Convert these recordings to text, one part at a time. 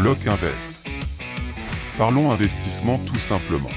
Bloc Invest. Parlons investissement tout simplement.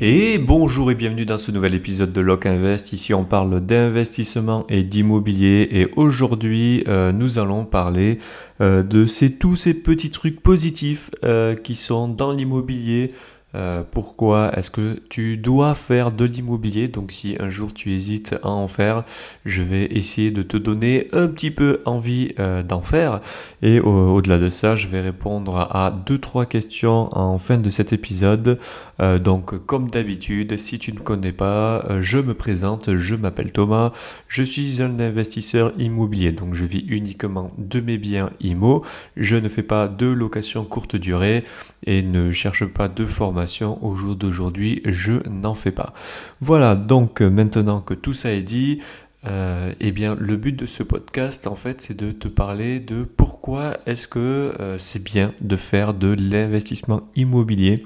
Et bonjour et bienvenue dans ce nouvel épisode de Lock Invest. Ici on parle d'investissement et d'immobilier et aujourd'hui euh, nous allons parler euh, de tous ces petits trucs positifs euh, qui sont dans l'immobilier euh, pourquoi est-ce que tu dois faire de l'immobilier? Donc si un jour tu hésites à en faire, je vais essayer de te donner un petit peu envie euh, d'en faire. Et au-delà de ça, je vais répondre à deux trois questions en fin de cet épisode. Euh, donc comme d'habitude, si tu ne connais pas, je me présente, je m'appelle Thomas, je suis un investisseur immobilier. Donc je vis uniquement de mes biens IMO. Je ne fais pas de location courte durée et ne cherche pas de formation au jour d'aujourd'hui, je n'en fais pas. Voilà, donc euh, maintenant que tout ça est dit, euh, eh bien le but de ce podcast en fait c'est de te parler de pourquoi est-ce que euh, c'est bien de faire de l'investissement immobilier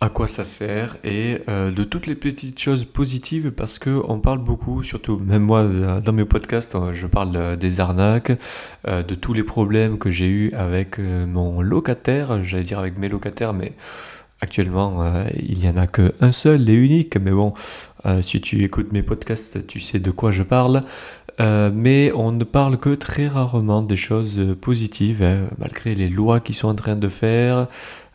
à quoi ça sert et euh, de toutes les petites choses positives parce que on parle beaucoup, surtout même moi dans mes podcasts, je parle des arnaques, de tous les problèmes que j'ai eu avec mon locataire, j'allais dire avec mes locataires, mais actuellement il n'y en a qu'un seul et unique, mais bon, si tu écoutes mes podcasts, tu sais de quoi je parle. mais on ne parle que très rarement des choses positives, hein, malgré les lois qui sont en train de faire,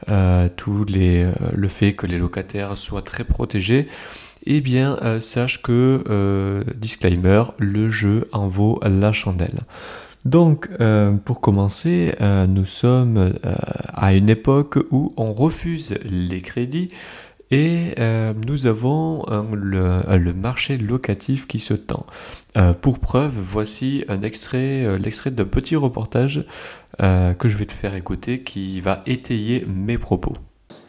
euh, tout les, euh, le fait que les locataires soient très protégés, eh bien euh, sache que, disclaimer, le jeu en vaut la chandelle. Donc, pour commencer, nous sommes à une époque où on refuse les crédits et nous avons le, le, marché locatif qui se tend. pour preuve, voici un extrait, l'extrait d'un petit reportage euh, que je vais te faire écouter qui va étayer mes propos.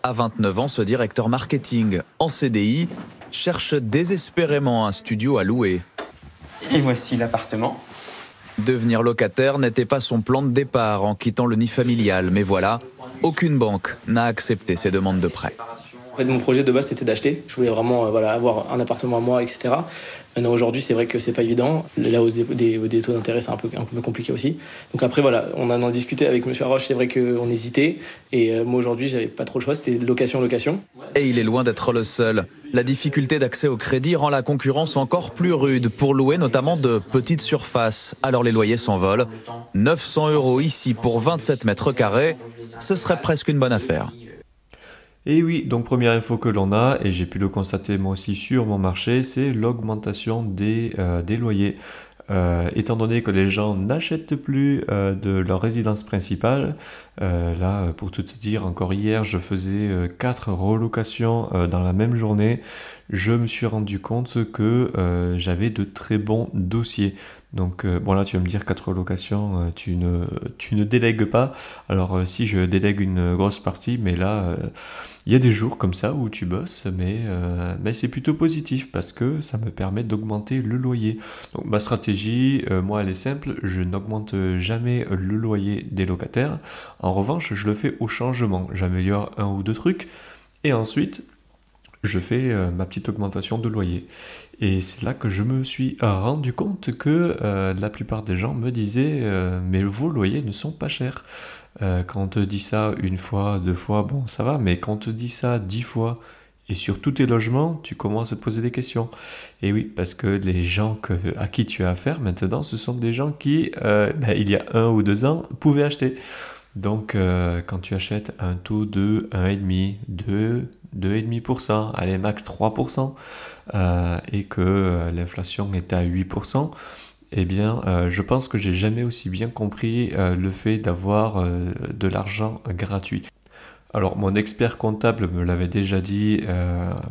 À 29 ans, ce directeur marketing en CDI cherche désespérément un studio à louer. Et voici l'appartement. Devenir locataire n'était pas son plan de départ en quittant le nid familial, mais voilà, aucune banque n'a accepté ses demandes de prêt. Fait, mon projet de base, c'était d'acheter. Je voulais vraiment euh, voilà, avoir un appartement à moi, etc. Maintenant, aujourd'hui, c'est vrai que c'est pas évident. La hausse des, des, taux d'intérêt, c'est un peu, compliqué aussi. Donc après, voilà, on en a discuté avec M. Arroche. C'est vrai qu'on hésitait. Et euh, moi, aujourd'hui, j'avais pas trop le choix. C'était location-location. Et il est loin d'être le seul. La difficulté d'accès au crédit rend la concurrence encore plus rude pour louer notamment de petites surfaces. Alors les loyers s'envolent. 900 euros ici pour 27 mètres carrés, ce serait presque une bonne affaire. Et oui, donc première info que l'on a, et j'ai pu le constater moi aussi sur mon marché, c'est l'augmentation des, euh, loyers. Euh, étant donné que les gens n'achètent plus euh, de leur résidence principale, là, pour tout te dire, encore hier, je faisais 4 relocations dans la même journée. Je me suis rendu compte que j'avais de très bons dossiers. Donc euh, bon là tu vas me dire 4 locations, euh, tu, ne, tu ne délègues pas. Alors euh, si je délègue une grosse partie, mais là il y a des jours comme ça où tu bosses, mais, mais c'est plutôt positif parce que ça me permet d'augmenter le loyer. Donc ma stratégie, moi elle est simple, je n'augmente jamais le loyer des locataires. En revanche je le fais au changement, j'améliore un ou deux trucs et ensuite je fais ma petite augmentation de loyer. Et c'est là que je me suis rendu compte que euh, la plupart des gens me disaient euh, mais vos loyers ne sont pas chers. Euh, quand on te dit ça une fois, deux fois, bon ça va, mais quand on te dit ça dix fois et sur tous tes logements, tu commences à te poser des questions. Et oui, parce que les gens à qui tu as affaire maintenant, ce sont des gens qui, ben, il y a un ou deux ans, pouvaient acheter. Donc quand tu achètes un taux de 1,5, 2, 2,5%, allez max 3%, euh, et que euh, l'inflation est à 8%, eh bien, euh, je pense que j'ai jamais aussi bien compris le fait d'avoir de l'argent gratuit. Alors, mon expert comptable me l'avait déjà dit,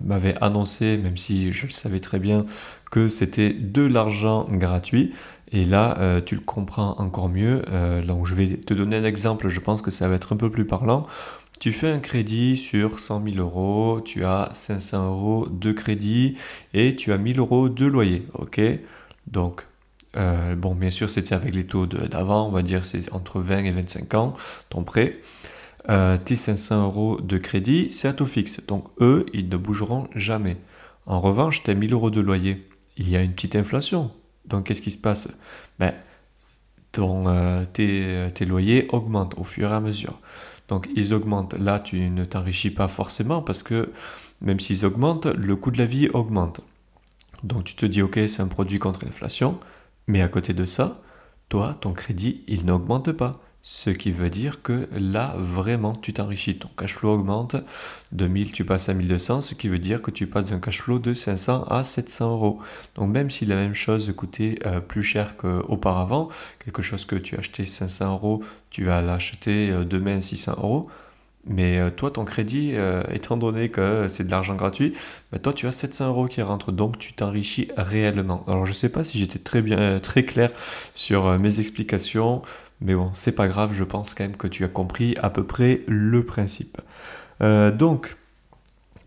m'avait annoncé, même si je le savais très bien, que c'était de l'argent gratuit. Et là, tu le comprends encore mieux. donc, je vais te donner un exemple, je pense que ça va être un peu plus parlant. Tu fais un crédit sur 100 000 euros, tu as 500 euros de crédit et tu as 1000 euros de loyer. Ok? Donc, euh, bon, bien sûr, c'était avec les taux d'avant, on va dire c'est entre 20 et 25 ans, ton prêt. Euh, tes 500 euros de crédit, c'est à taux fixe. Donc, eux, ils ne bougeront jamais. En revanche, tes 1000 euros de loyer. Il y a une petite inflation. Donc qu'est-ce qui se passe? Ben, ton, euh, tes, tes, loyers augmentent au fur et à mesure. Donc ils augmentent. Là, tu ne t'enrichis pas forcément parce que même s'ils augmentent, le coût de la vie augmente. Donc tu te dis, ok, c'est un produit contre l'inflation, mais à côté de ça, toi, ton crédit, il n'augmente pas. Ce qui veut dire que là, vraiment, tu t'enrichis. Ton cash flow augmente. De 1000, tu passes à 1200, ce qui veut dire que tu passes d'un cash flow de 500 à 700 euros. Donc même si la même chose coûtait euh, plus cher qu'auparavant, quelque chose que tu achetais 500 euros, tu vas l'acheter euh, demain 600 euros. Mais euh, toi, ton crédit, étant donné que c'est de l'argent gratuit, bah, toi, tu as 700 euros qui rentrent, donc tu t'enrichis réellement. Alors, je ne sais pas si j'étais très bien, très clair sur mes explications. Mais bon, c'est pas grave, je pense quand même que tu as compris à peu près le principe. Euh, donc,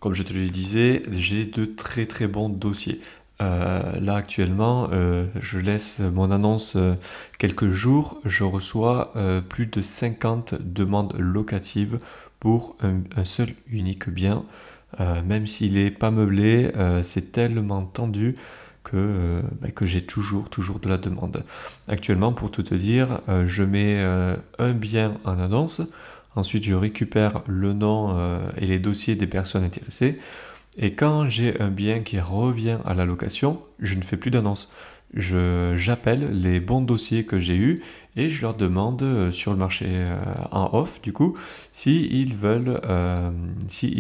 comme je te le disais, j'ai de très très bons dossiers. Euh, là actuellement, euh, je laisse mon annonce quelques jours, je reçois plus de 50 demandes locatives pour un seul unique bien. même s'il n'est pas meublé, c'est tellement tendu que, euh, bah, que j'ai toujours, toujours de la demande. Actuellement, pour tout te dire, euh, je mets euh, un bien en annonce, ensuite je récupère le nom et les dossiers des personnes intéressées, et quand j'ai un bien qui revient à la location, je ne fais plus d'annonce. J'appelle les bons dossiers que j'ai eus et je leur demande sur le marché en off du coup s'ils veulent,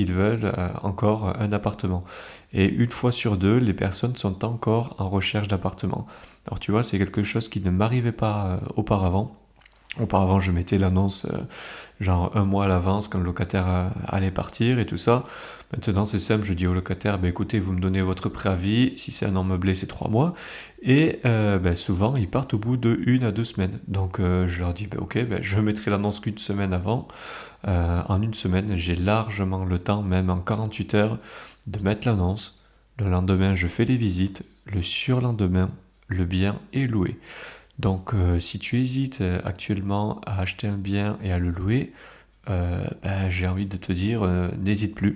veulent encore un appartement. Et une fois sur deux, les personnes sont encore en recherche d'appartement. Alors tu vois, c'est quelque chose qui ne m'arrivait pas euh, auparavant. Auparavant, je mettais l'annonce euh, genre un mois à l'avance quand le locataire euh, allait partir et tout ça. Maintenant, c'est simple, je dis au locataire, bah, écoutez, vous me donnez votre préavis, si c'est un an meublé, c'est trois mois. Et bah, souvent, ils partent au bout de une à deux semaines. Donc, je leur dis, bah, ok, je mettrai l'annonce qu'une semaine avant. en une semaine, j'ai largement le temps, même en 48 heures, de mettre l'annonce. Le lendemain, je fais les visites. Le surlendemain, le bien est loué. Donc, euh, si tu hésites euh, actuellement à acheter un bien et à le louer, euh, j'ai envie de te dire, n'hésite plus.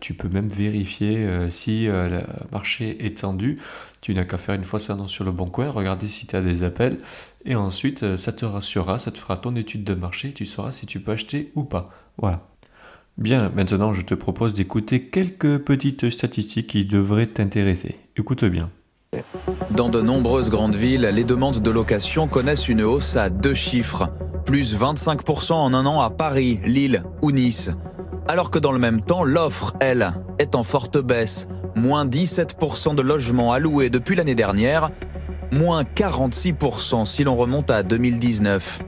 Tu peux même vérifier si le marché est tendu. Tu n'as qu'à faire une fois ça annonce sur le bon coin, regarder si tu as des appels, et ensuite ça te rassurera, ça te fera ton étude de marché, tu sauras si tu peux acheter ou pas. Voilà. Bien, maintenant je te propose d'écouter quelques petites statistiques qui devraient t'intéresser. Écoute bien. Dans de nombreuses grandes villes, les demandes de location connaissent une hausse à deux chiffres, plus 25% en un an à Paris, Lille ou Nice. Alors que dans le même temps, l'offre, elle, est en forte baisse, moins 17% de logements alloués depuis l'année dernière, moins 46% si l'on remonte à 2019.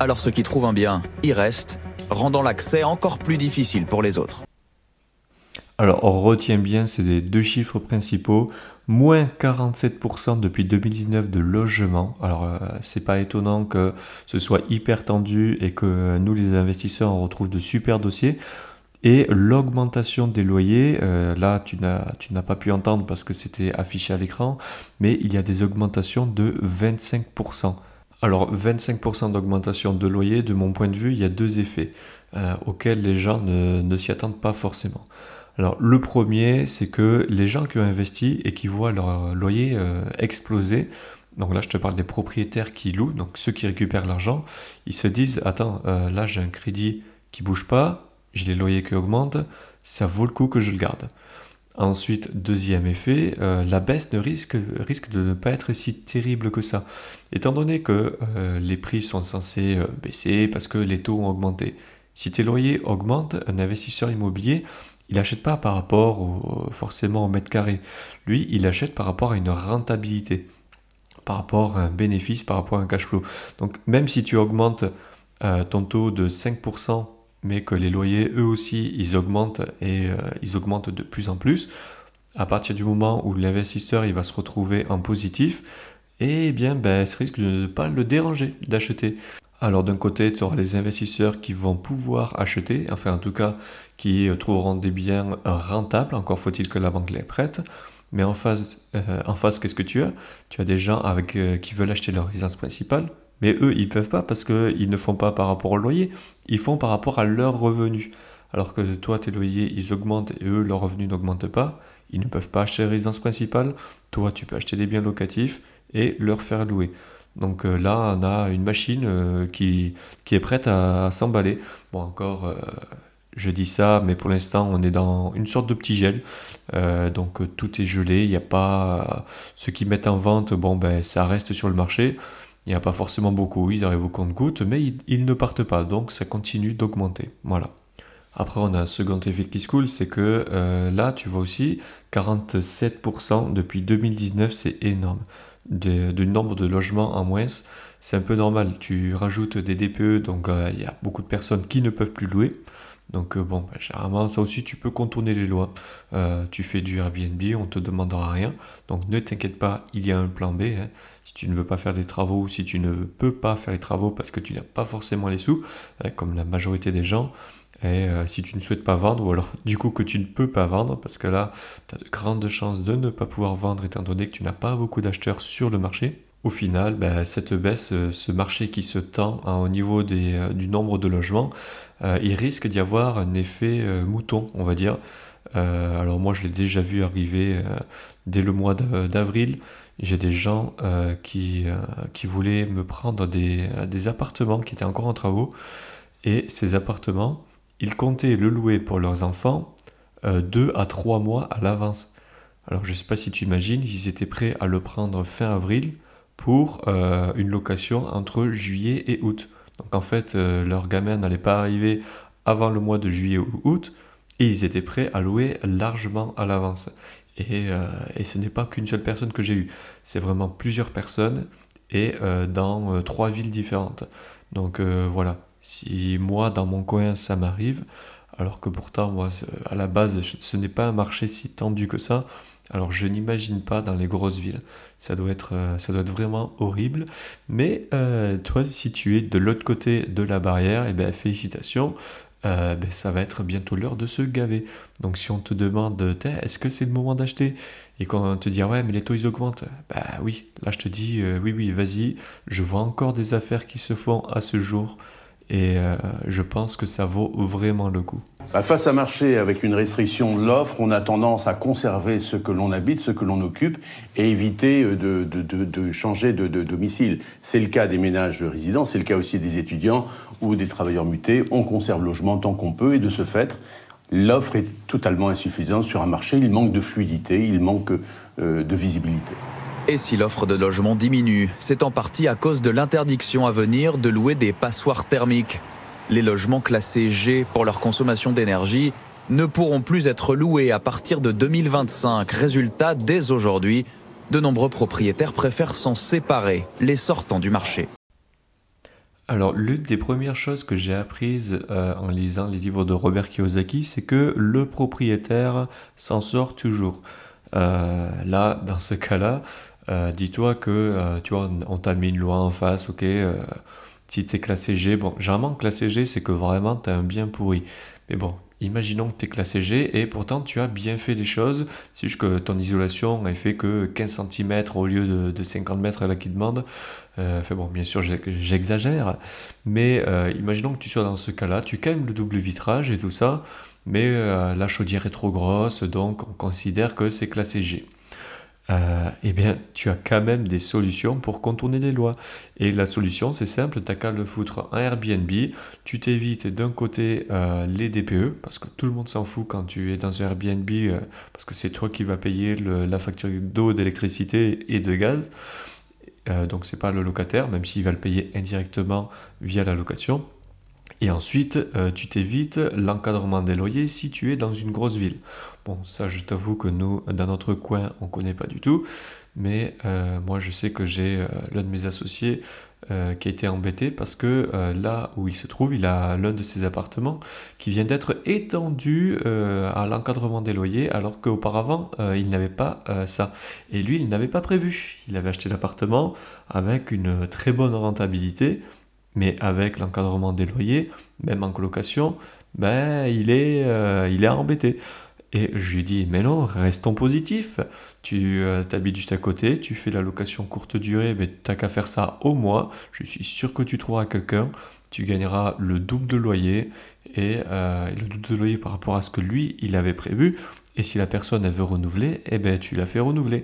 Alors ceux qui trouvent un bien y restent rendant l'accès encore plus difficile pour les autres. Alors on retient bien ces deux chiffres principaux, moins 47% depuis 2019 de logement. Alors euh, c'est pas étonnant que ce soit hyper tendu et que nous les investisseurs on retrouve de super dossiers. Et l'augmentation des loyers, euh, là tu n'as pas pu entendre parce que c'était affiché à l'écran, mais il y a des augmentations de 25%. Alors 25% d'augmentation de loyer, de mon point de vue, il y a deux effets euh, auxquels les gens ne, s'y attendent pas forcément. Alors le premier, c'est que les gens qui ont investi et qui voient leur loyer euh, exploser, donc là je te parle des propriétaires qui louent, donc ceux qui récupèrent l'argent, ils se disent, attends, euh, là j'ai un crédit qui bouge pas, j'ai les loyers qui augmentent, ça vaut le coup que je le garde. Ensuite, deuxième effet, euh, la baisse ne risque, risque de ne pas être si terrible que ça. Étant donné que les prix sont censés baisser parce que les taux ont augmenté. Si tes loyers augmentent, un investisseur immobilier, il n'achète pas par rapport forcément au mètre carré. Lui, il achète par rapport à une rentabilité, par rapport à un bénéfice, par rapport à un cash flow. Donc même si tu augmentes ton taux de 5% mais que les loyers, eux aussi, ils augmentent et euh, ils augmentent de plus en plus, à partir du moment où l'investisseur va se retrouver en positif, eh bien, ben, risque de ne pas le déranger d'acheter. Alors d'un côté, tu auras les investisseurs qui vont pouvoir acheter, enfin en tout cas qui euh, trouveront des biens rentables, encore faut-il que la banque les prête. Mais en face, euh, en face qu'est-ce que tu as? Tu as des gens avec, qui veulent acheter leur résidence principale, mais eux, ils ne peuvent pas parce qu'ils ne font pas par rapport au loyer, ils font par rapport à leurs revenus. Alors que toi, tes loyers, ils augmentent et eux, leurs revenus n'augmentent pas. Ils ne peuvent pas acheter la résidence principale. Toi, tu peux acheter des biens locatifs et leur faire louer. Donc là, on a une machine qui, qui est prête à, s'emballer. Bon, encore, je dis ça, mais pour l'instant, on est dans une sorte de petit gel. donc tout est gelé. Il n'y a pas. ceux qui mettent en vente, bon, ben, ça reste sur le marché. Il n'y a pas forcément beaucoup. Ils arrivent au compte-gouttes, mais ils, ils, ne partent pas. Donc ça continue d'augmenter. Voilà. Après, on a un second effet qui se coule, c'est que euh, là, tu vois aussi, 47% depuis 2019, c'est énorme. Du nombre de logements en moins, c'est un peu normal. Tu rajoutes des DPE, donc euh, il y a beaucoup de personnes qui ne peuvent plus louer. Donc euh, bon, bah, généralement, ça aussi, tu peux contourner les lois. tu fais du Airbnb, on ne te demandera rien. Donc ne t'inquiète pas, il y a un plan B. Hein. Si tu ne veux pas faire des travaux, si tu ne peux pas faire les travaux parce que tu n'as pas forcément les sous, hein, comme la majorité des gens, et euh, si tu ne souhaites pas vendre, ou alors du coup que tu ne peux pas vendre, parce que là, tu as de grandes chances de ne pas pouvoir vendre étant donné que tu n'as pas beaucoup d'acheteurs sur le marché. Au final, ben, cette baisse, euh, ce marché qui se tend hein, au niveau des, euh, du nombre de logements, il risque d'y avoir un effet mouton, on va dire. alors moi, je l'ai déjà vu arriver dès le mois d'avril. J'ai des gens qui, qui voulaient me prendre des, des appartements qui étaient encore en travaux. Et ces appartements, ils comptaient le louer pour leurs enfants euh, deux à trois mois à l'avance. Alors je ne sais pas si tu imagines, ils étaient prêts à le prendre fin avril pour euh, une location entre juillet et août. Donc en fait, euh, leur gamin n'allait pas arriver avant le mois de juillet ou août, et ils étaient prêts à louer largement à l'avance. Et, et, ce n'est pas qu'une seule personne que j'ai eue, c'est vraiment plusieurs personnes et dans trois villes différentes. Donc voilà, si moi, dans mon coin, ça m'arrive, alors que pourtant, moi, à la base, ce n'est pas un marché si tendu que ça, alors je n'imagine pas dans les grosses villes. Ça doit être, euh, ça doit être vraiment horrible. Mais euh, toi, si tu es de l'autre côté de la barrière, eh ben, félicitations. Euh, ben, ça va être bientôt l'heure de se gaver. Donc si on te demande, est-ce que c'est le moment d'acheter? Et qu'on te dit, ouais, mais les taux ils augmentent. Bah oui, là je te dis, oui, oui, vas-y. Je vois encore des affaires qui se font à ce jour et euh, je pense que ça vaut vraiment le coup. Bah, face à marché avec une restriction de l'offre, on a tendance à conserver ce que l'on habite, ce que l'on occupe, et éviter euh, de, changer de, domicile. C'est le cas des ménages résidents, c'est le cas aussi des étudiants ou des travailleurs mutés. On conserve logement tant qu'on peut, et de ce fait, l'offre est totalement insuffisante sur un marché. Il manque de fluidité, il manque euh, de visibilité. Et si l'offre de logement diminue, c'est en partie à cause de l'interdiction à venir de louer des passoires thermiques. Les logements classés G pour leur consommation d'énergie ne pourront plus être loués à partir de 2025. Résultat, dès aujourd'hui, de nombreux propriétaires préfèrent s'en séparer, les sortant du marché. Alors, l'une des premières choses que j'ai apprises euh, en lisant les livres de Robert Kiyosaki, c'est que le propriétaire s'en sort toujours. Euh, là, dans ce cas-là, euh, dis-toi que, euh, tu vois, on t'a mis une loi en face, ok, euh, si t'es classé G, bon, généralement classé G, c'est que vraiment t'as un bien pourri. Mais bon, imaginons que t'es classé G et pourtant tu as bien fait les choses, c'est juste que ton isolation a fait que 15 cm au lieu de, 50 mètres là qui demande. enfin bon, bien sûr, j'exagère, mais imaginons que tu sois dans ce cas-là, tu calmes le double vitrage et tout ça, mais la chaudière est trop grosse, donc on considère que c'est classé G. Euh, eh bien, tu as quand même des solutions pour contourner les lois. Et la solution, c'est simple, tu qu'à le foutre en Airbnb, tu t'évites d'un côté euh, les DPE, parce que tout le monde s'en fout quand tu es dans un Airbnb, euh, parce que c'est toi qui vas payer la facture d'eau, d'électricité et de gaz. donc c'est pas le locataire, même s'il va le payer indirectement via la location. Et ensuite, euh, tu t'évites l'encadrement des loyers si tu es dans une grosse ville. Bon, ça, je t'avoue que nous, dans notre coin, on ne connaît pas du tout. Mais euh, moi, je sais que j'ai euh, l'un de mes associés qui a été embêté parce que là où il se trouve, il a l'un de ses appartements qui vient d'être étendu à l'encadrement des loyers alors qu'auparavant, il n'avait pas ça. Et lui, il n'avait pas prévu. Il avait acheté l'appartement avec une très bonne rentabilité mais avec l'encadrement des loyers, même en colocation, ben, il, est, euh, il est embêté. Et je lui dis, mais non, restons positifs. Tu euh, t'habites juste à côté, tu fais la location courte durée, mais t'as qu'à faire ça au mois. Je suis sûr que tu trouveras quelqu'un. Tu gagneras le double de loyer et euh, le double de loyer par rapport à ce que lui, il avait prévu. Et si la personne, veut renouveler, eh ben, tu la fais renouveler.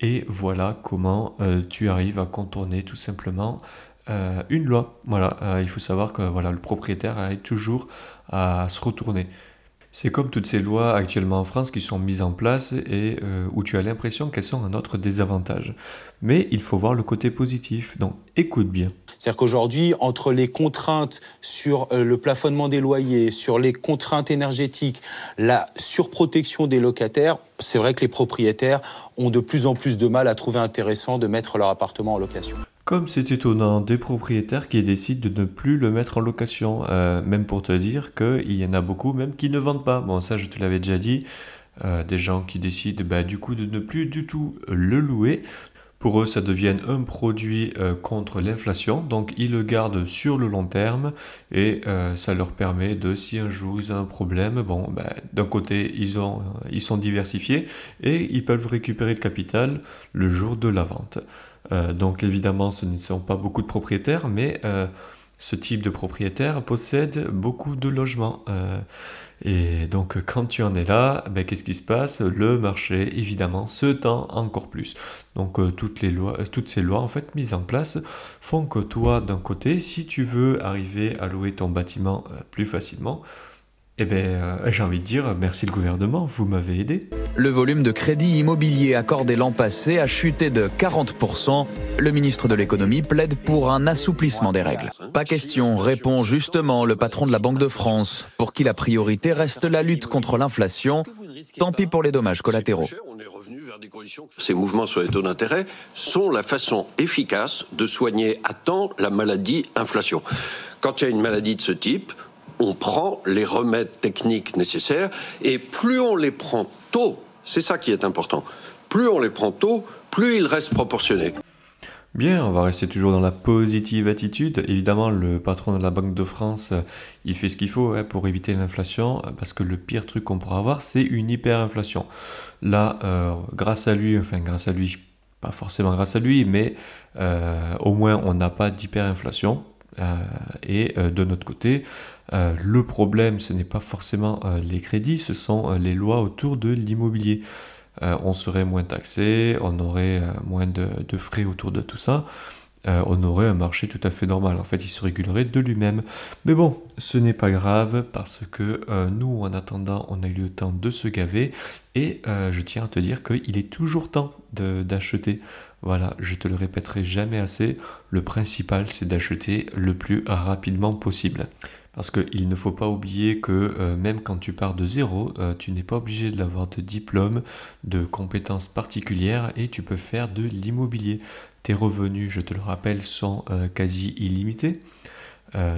Et voilà comment tu arrives à contourner tout simplement une loi. Voilà, il faut savoir que voilà, le propriétaire arrive toujours à se retourner. C'est comme toutes ces lois actuellement en France qui sont mises en place et euh, où tu as l'impression qu'elles sont à notre désavantage. Mais il faut voir le côté positif, donc écoute bien. C'est-à-dire qu'aujourd'hui, entre les contraintes sur euh, le plafonnement des loyers, sur les contraintes énergétiques, la surprotection des locataires, c'est vrai que les propriétaires ont de plus en plus de mal à trouver intéressant de mettre leur appartement en location. Comme c'est étonnant, des propriétaires qui décident de ne plus le mettre en location, euh, même pour te dire qu'il y en a beaucoup même qui ne vendent pas. Bon, ça je te l'avais déjà dit, euh, des gens qui décident bah, du coup de ne plus du tout le louer. Pour eux, ça devient un produit euh, contre l'inflation, donc ils le gardent sur le long terme et ça leur permet de, si un jour ils ont un problème, bon, bah, d'un côté ils, ont, ils sont diversifiés et ils peuvent récupérer le capital le jour de la vente. Euh, donc évidemment, ce ne sont pas beaucoup de propriétaires, mais euh, ce type de propriétaire possède beaucoup de logements. Euh, et donc quand tu en es là, ben, qu'est-ce qui se passe? Le marché, évidemment, se tend encore plus. Donc toutes, les lois, toutes ces lois en fait mises en place font que toi, d'un côté, si tu veux arriver à louer ton bâtiment plus facilement, eh bien, euh, j'ai envie de dire merci le gouvernement, vous m'avez aidé. Le volume de crédit immobilier accordé l'an passé a chuté de 40%. Le ministre de l'économie plaide pour un assouplissement des règles. Pas question, répond justement le patron de la Banque de France, pour qui la priorité reste la lutte contre l'inflation. Tant pis pour les dommages collatéraux. Ces mouvements sur les taux d'intérêt sont la façon efficace de soigner à temps la maladie inflation. Quand il y a une maladie de ce type, on prend les remèdes techniques nécessaires et plus on les prend tôt, c'est ça qui est important, plus on les prend tôt, plus ils restent proportionnés. Bien, on va rester toujours dans la positive attitude. Évidemment, le patron de la Banque de France, il fait ce qu'il faut hein, pour éviter l'inflation, parce que le pire truc qu'on pourra avoir, c'est une hyperinflation. Là, euh, grâce à lui, enfin grâce à lui, pas forcément grâce à lui, mais euh, au moins on n'a pas d'hyperinflation. Euh, et de notre côté, euh, le problème, ce n'est pas forcément euh, les crédits, ce sont euh, les lois autour de l'immobilier. on serait moins taxé, on aurait moins de, frais autour de tout ça. on aurait un marché tout à fait normal. En fait, il se régulerait de lui-même. Mais bon, ce n'est pas grave parce que nous, en attendant, on a eu le temps de se gaver. Et je tiens à te dire qu'il est toujours temps d'acheter. Voilà, je te le répéterai jamais assez. Le principal, c'est d'acheter le plus rapidement possible. Parce qu'il ne faut pas oublier que euh, même quand tu pars de zéro, euh, tu n'es pas obligé d'avoir de diplôme, de compétences particulières et tu peux faire de l'immobilier. Tes revenus, je te le rappelle, sont euh, quasi illimités.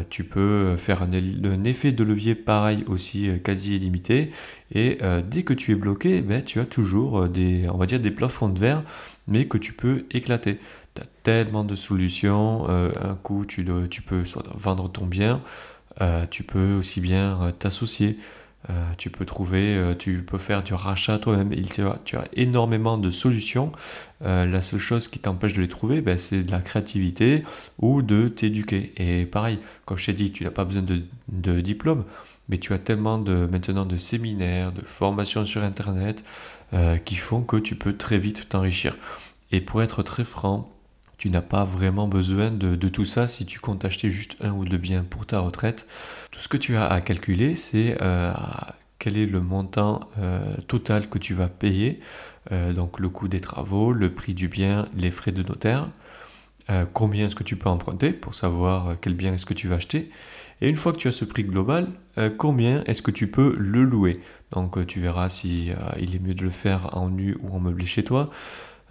tu peux faire un, effet de levier pareil aussi quasi illimité et dès que tu es bloqué, ben, tu as toujours des, on va dire des plafonds de verre mais que tu peux éclater. Tu as tellement de solutions, un coup tu, tu peux soit vendre ton bien, euh, tu peux aussi bien euh, t'associer. Euh, tu peux trouver, tu peux faire du rachat toi-même. Tu as énormément de solutions. la seule chose qui t'empêche de les trouver, ben, c'est de la créativité ou de t'éduquer. Et pareil, comme je t'ai dit, tu n'as pas besoin de, de, diplôme, mais tu as tellement de, maintenant de séminaires, de formations sur Internet qui font que tu peux très vite t'enrichir. Et pour être très franc, tu n'as pas vraiment besoin de, tout ça si tu comptes acheter juste un ou deux biens pour ta retraite. Tout ce que tu as à calculer, c'est euh, quel est le montant euh, total que tu vas payer, euh, donc le coût des travaux, le prix du bien, les frais de notaire, combien est-ce que tu peux emprunter pour savoir quel bien est-ce que tu vas acheter. Et une fois que tu as ce prix global, combien est-ce que tu peux le louer Donc tu verras si il est mieux de le faire en nu ou en meublé chez toi.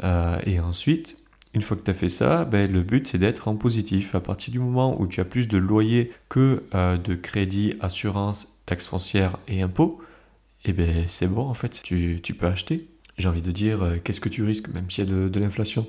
et ensuite, une fois que tu as fait ça, ben, le but c'est d'être en positif. À partir du moment où tu as plus de loyer que euh, de crédit, assurance, taxes foncières et impôts, eh ben, c'est bon en fait, tu, peux acheter. J'ai envie de dire, euh, qu'est-ce que tu risques, même s'il y a de, l'inflation?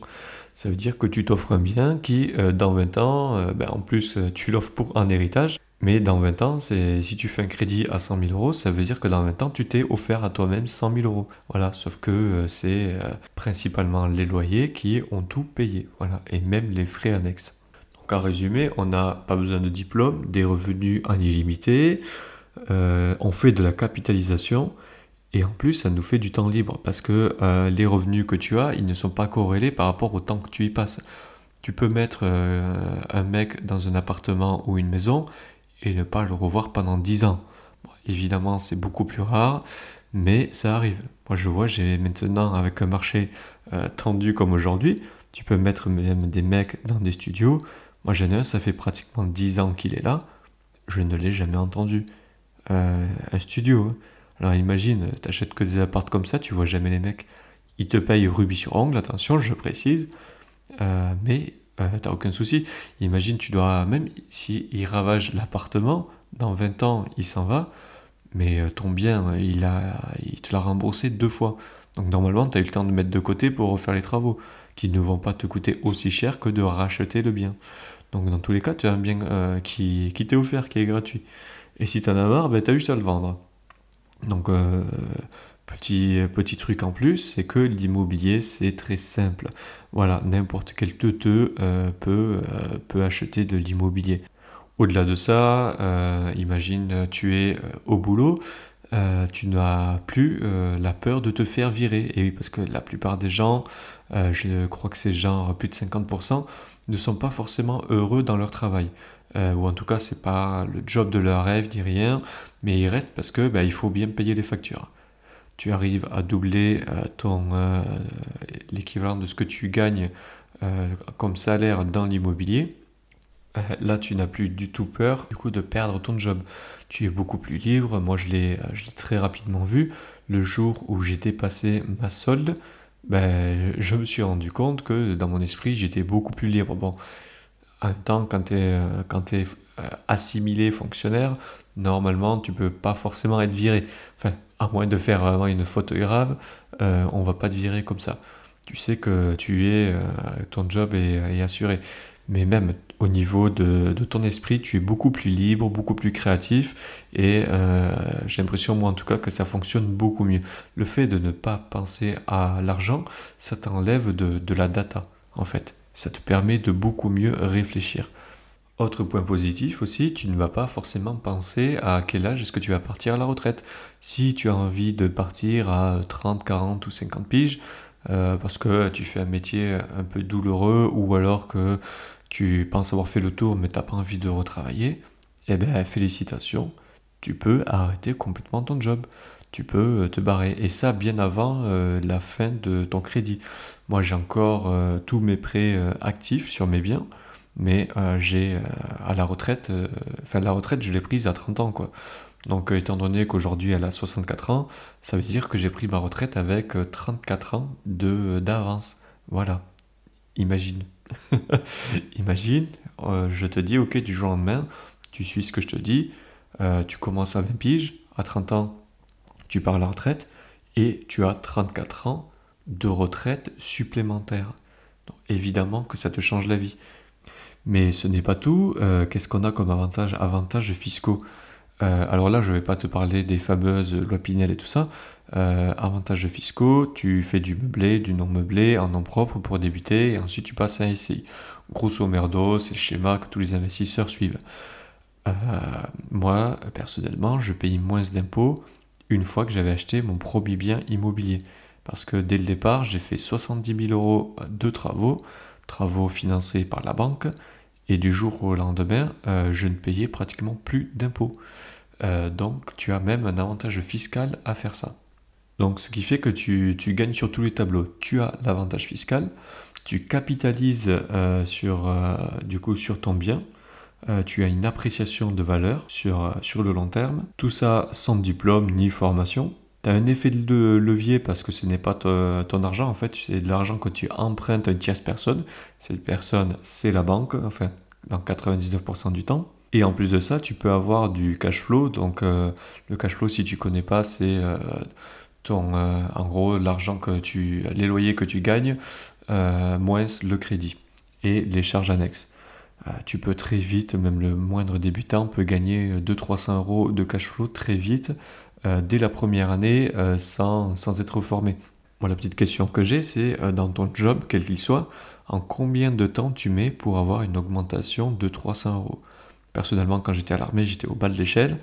Ça veut dire que tu t'offres un bien qui, euh, dans 20 ans, ben, en plus, tu l'offres pour un héritage, mais dans 20 ans, si tu fais un crédit à 100 000 euros, ça veut dire que dans 20 ans, tu t'es offert à toi-même 100 000 euros. Voilà, sauf que euh, c'est euh, principalement les loyers qui ont tout payé. Voilà, et même les frais annexes. Donc en résumé, on n'a pas besoin de diplôme, des revenus en illimité, euh, on fait de la capitalisation Et en plus, ça nous fait du temps libre parce que les revenus que tu as, ils ne sont pas corrélés par rapport au temps que tu y passes. Tu peux mettre un mec dans un appartement ou une maison et ne pas le revoir pendant 10 ans. évidemment, c'est beaucoup plus rare, mais ça arrive. Moi, je vois, j'ai maintenant, avec un marché euh, tendu comme aujourd'hui, tu peux mettre même des mecs dans des studios. Moi, j'en un, ça fait pratiquement 10 ans qu'il est là. Je ne l'ai jamais entendu. un studio. Hein. Alors imagine, t'achètes que des apparts comme ça, tu vois jamais les mecs. Ils te payent rubis sur ongle, attention, je précise, euh, mais euh, t'as aucun souci. Imagine, tu dois, même si il ravage l'appartement, dans 20 ans, il s'en va, mais euh, ton bien, il, a, il te l'a remboursé deux fois. Donc normalement, tu as eu le temps de mettre de côté pour refaire les travaux, qui ne vont pas te coûter aussi cher que de racheter le bien. Donc dans tous les cas, tu as un bien qui, t'est offert, qui est gratuit. Et si tu en as marre, ben, juste à le vendre. Donc, euh, petit, petit truc en plus, c'est que l'immobilier, c'est très simple. Voilà, n'importe quel teuteux euh, peut, euh, acheter de l'immobilier. Au-delà de ça, imagine tu es au boulot, tu n'as plus la peur de te faire virer. Et oui, parce que la plupart des gens, je crois que c'est genre plus de 50%, ne sont pas forcément heureux dans leur travail. ou en tout cas, c'est pas le job de leur rêve, ni rien mais il reste parce que bah, il faut bien payer les factures. Tu arrives à doubler euh, ton euh, l'équivalent de ce que tu gagnes euh, comme salaire dans l'immobilier. là, tu n'as plus du tout peur de perdre ton job. Tu es beaucoup plus libre. Moi, je l'ai très rapidement vu. Le jour où j'ai dépassé ma solde, ben, je me suis rendu compte que dans mon esprit, j'étais beaucoup plus libre. Bon, en temps, quand tu es, assimilé fonctionnaire, normalement, tu peux pas forcément être viré. À moins de faire vraiment une faute grave, euh, on va pas te virer comme ça. Tu sais que tu es, euh, ton job est, assuré. Mais même au niveau de, ton esprit, tu es beaucoup plus libre, beaucoup plus créatif. Et euh, j'ai l'impression, moi en tout cas, que ça fonctionne beaucoup mieux. Le fait de ne pas penser à l'argent, ça t'enlève de, de la data, en fait. Ça te permet de beaucoup mieux réfléchir. Autre point positif aussi, tu ne vas pas forcément penser à quel âge est-ce que tu vas partir à la retraite. Si tu as envie de partir à 30, 40 ou 50 piges, euh, parce que tu fais un métier un peu douloureux ou alors que tu penses avoir fait le tour mais tu n'as pas envie de retravailler, eh bien félicitations, tu peux arrêter complètement ton job. Tu peux euh, te barrer. Et ça bien avant euh, la fin de ton crédit. Moi j'ai encore tous mes prêts actifs sur mes biens mais euh, j'ai euh, à la retraite, euh, enfin la retraite je l'ai prise à 30 ans quoi. Donc étant donné qu'aujourd'hui elle a 64 ans, ça veut dire que j'ai pris ma retraite avec 34 ans de d'avance. Voilà. Imagine. Imagine, je te dis ok du jour au lendemain, tu suis ce que je te dis, tu commences à 20 piges, à 30 ans tu pars à la retraite et tu as 34 ans de retraite supplémentaire. Évidemment que ça te change la vie. Mais ce n'est pas tout. Euh, qu'est-ce qu'on a comme avantage Avantages fiscaux? Euh, alors là, je ne vais pas te parler des fameuses lois Pinel et tout ça. Euh, avantages fiscaux, tu fais du meublé, du non meublé, en nom propre pour débuter, et ensuite tu passes à un SCI. Grosso merdo, c'est le schéma que tous les investisseurs suivent. moi, personnellement, je paye moins d'impôts une fois que j'avais acheté mon premier bien immobilier. Parce que dès le départ, j'ai fait 70 000 euros de travaux, travaux financés par la banque, et du jour au lendemain, euh, je ne payais pratiquement plus d'impôts. Euh, donc tu as même un avantage fiscal à faire ça. Donc ce qui fait que tu, gagnes sur tous les tableaux. Tu as l'avantage fiscal, tu capitalises euh, sur, du coup, sur ton bien, tu as une appréciation de valeur sur, sur le long terme. Tout ça sans diplôme ni formation. Tu as un effet de levier parce que ce n'est pas ton argent, en fait, c'est de l'argent que tu empruntes à une tierce personne. Cette personne, c'est la banque, enfin, dans 99% du temps. Et en plus de ça, tu peux avoir du cash flow. Donc, euh, le cash flow, si tu connais pas, c'est euh, ton, euh, en gros, l'argent que tu, les loyers que tu gagnes, moins le crédit et les charges annexes. tu peux très vite, même le moindre débutant peut gagner 200-300 euros de cash flow très vite dès la première année euh, sans, sans, être formé. Moi, la petite question que j'ai, c'est euh, dans ton job, quel qu'il soit, en combien de temps tu mets pour avoir une augmentation de 300 euros? Personnellement, quand j'étais à l'armée, j'étais au bas de l'échelle.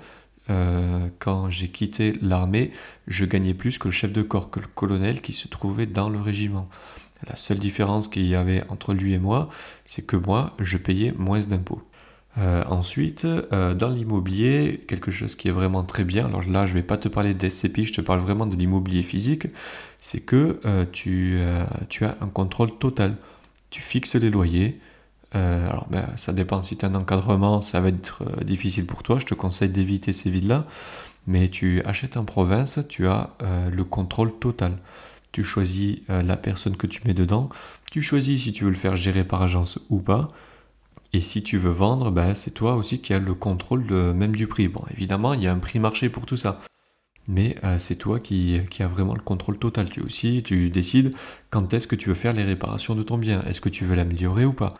quand j'ai quitté l'armée, je gagnais plus que le chef de corps, que le colonel qui se trouvait dans le régiment. La seule différence qu'il y avait entre lui et moi, c'est que moi, je payais moins d'impôts. Euh, ensuite, euh, dans l'immobilier, quelque chose qui est vraiment très bien, alors là je ne vais pas te parler d'SCPI, je te parle vraiment de l'immobilier physique, c'est que euh, tu, as un contrôle total. Tu fixes les loyers. alors ben, ça dépend si tu as un encadrement, ça va être difficile pour toi, je te conseille d'éviter ces villes-là. Mais tu achètes en province, tu as le contrôle total. Tu choisis la personne que tu mets dedans, tu choisis si tu veux le faire gérer par agence ou pas. Et si tu veux vendre, ben, c'est toi aussi qui as le contrôle même du prix. Bon, évidemment, il y a un prix marché pour tout ça. Mais euh, c'est toi qui, qui as vraiment le contrôle total. Tu aussi, tu décides quand est-ce que tu veux faire les réparations de ton bien. Est-ce que tu veux l'améliorer ou pas?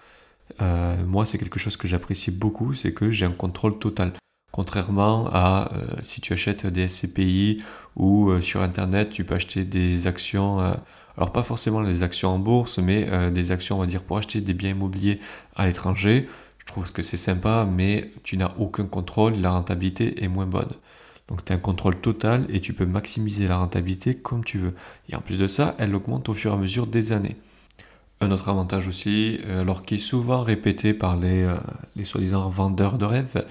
Euh, Moi, c'est quelque chose que j'apprécie beaucoup, c'est que j'ai un contrôle total. Contrairement à euh, si tu achètes des SCPI ou sur Internet, tu peux acheter des actions alors pas forcément les actions en bourse, mais euh, des actions, on va dire, pour acheter des biens immobiliers à l'étranger. Je trouve que c'est sympa, mais tu n'as aucun contrôle, la rentabilité est moins bonne. Donc tu as un contrôle total et tu peux maximiser la rentabilité comme tu veux. Et en plus de ça, elle augmente au fur et à mesure des années. Un autre avantage aussi, euh, alors qui est souvent répété par les, euh, les soi-disant vendeurs de rêves,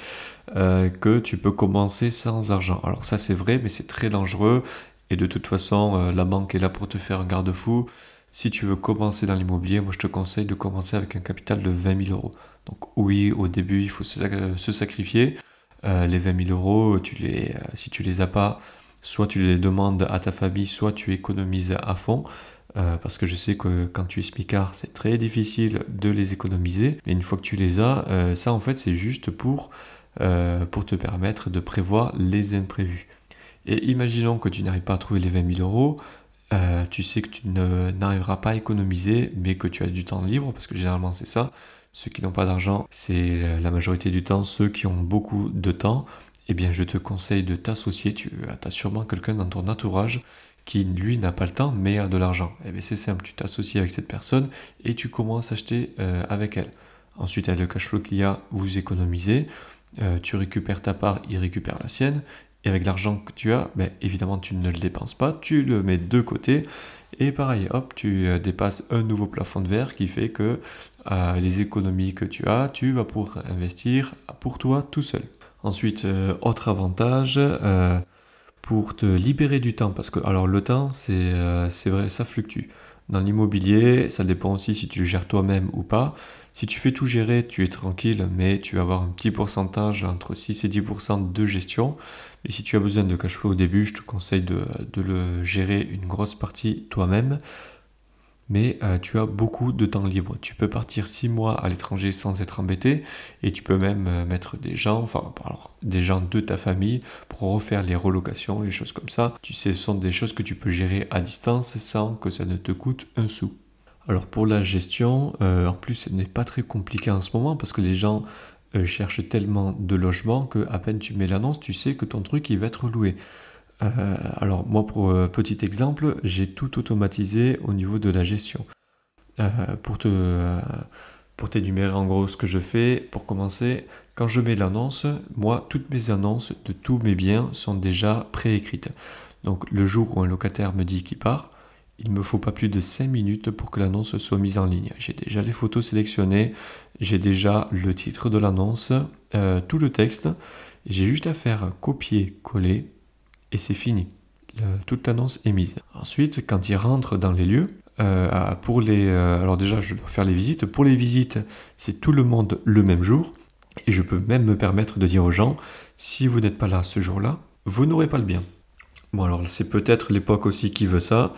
que tu peux commencer sans argent. Alors ça c'est vrai, mais c'est très dangereux et de toute façon, euh, la banque est là pour te faire un garde-fou. Si tu veux commencer dans l'immobilier, moi je te conseille de commencer avec un capital de 20 000 euros. Donc oui, au début, il faut se, sacrifier. Euh, les 20 000 euros, tu les, euh, si tu les as pas, soit tu les demandes à ta famille, soit tu économises à fond. parce que je sais que quand tu es smicard, c'est très difficile de les économiser. Mais une fois que tu les as, ça en fait c'est juste pour, pour te permettre de prévoir les imprévus. Et imaginons que tu n'arrives pas à trouver les 20 000 euros, euh, tu sais que tu n'arriveras pas à économiser, mais que tu as du temps libre, parce que généralement c'est ça. Ceux qui n'ont pas d'argent, c'est la majorité du temps ceux qui ont beaucoup de temps. Eh bien, je te conseille de t'associer. Tu as sûrement quelqu'un dans ton entourage qui, lui, n'a pas le temps, mais a de l'argent. Eh bien, c'est simple, tu t'associes avec cette personne et tu commences à acheter euh, avec elle. Ensuite, avec le cash flow qu'il y a, vous économisez. Euh, tu récupères ta part, il récupère la sienne. Et avec l'argent que tu as, ben, évidemment, tu ne le dépenses pas, tu le mets de côté. Et pareil, hop, tu euh, dépasses un nouveau plafond de verre qui fait que euh, les économies que tu as, tu vas pouvoir investir pour toi tout seul. Ensuite, euh, autre avantage, pour te libérer du temps, parce que alors le temps, c'est vrai, ça fluctue. Dans l'immobilier, ça dépend aussi si tu le gères toi-même ou pas. Si tu fais tout gérer, tu es tranquille, mais tu vas avoir un petit pourcentage entre 6 et 10% de gestion. Et si tu as besoin de cash flow au début, je te conseille de, le gérer une grosse partie toi-même. Mais euh, tu as beaucoup de temps libre. Tu peux partir 6 mois à l'étranger sans être embêté et tu peux même euh, mettre des gens, enfin des gens de ta famille pour refaire les relocations, les choses comme ça. Tu sais, ce sont des choses que tu peux gérer à distance sans que ça ne te coûte un sou. Alors pour la gestion, euh, en plus ce n'est pas très compliqué en ce moment parce que les gens euh, cherchent tellement de logements que à peine tu mets l'annonce, tu sais que ton truc il va être loué. Euh, alors moi pour petit exemple, j'ai tout automatisé au niveau de la gestion. pour te pour t'énumérer en gros ce que je fais, pour commencer, quand je mets l'annonce, moi toutes mes annonces de tous mes biens sont déjà préécrites. Donc le jour où un locataire me dit qu'il part, il ne me faut pas plus de 5 minutes pour que l'annonce soit mise en ligne. J'ai déjà les photos sélectionnées, j'ai déjà le titre de l'annonce, euh, tout le texte. J'ai juste à faire copier-coller et c'est fini. toute l'annonce est mise. Ensuite, quand il rentre dans les lieux, euh, pour les, euh, alors déjà, je dois faire les visites. Pour les visites, c'est tout le monde le même jour. Et je peux même me permettre de dire aux gens, si vous n'êtes pas là ce jour-là, vous n'aurez pas le bien. Bon, alors c'est peut-être l'époque aussi qui veut ça.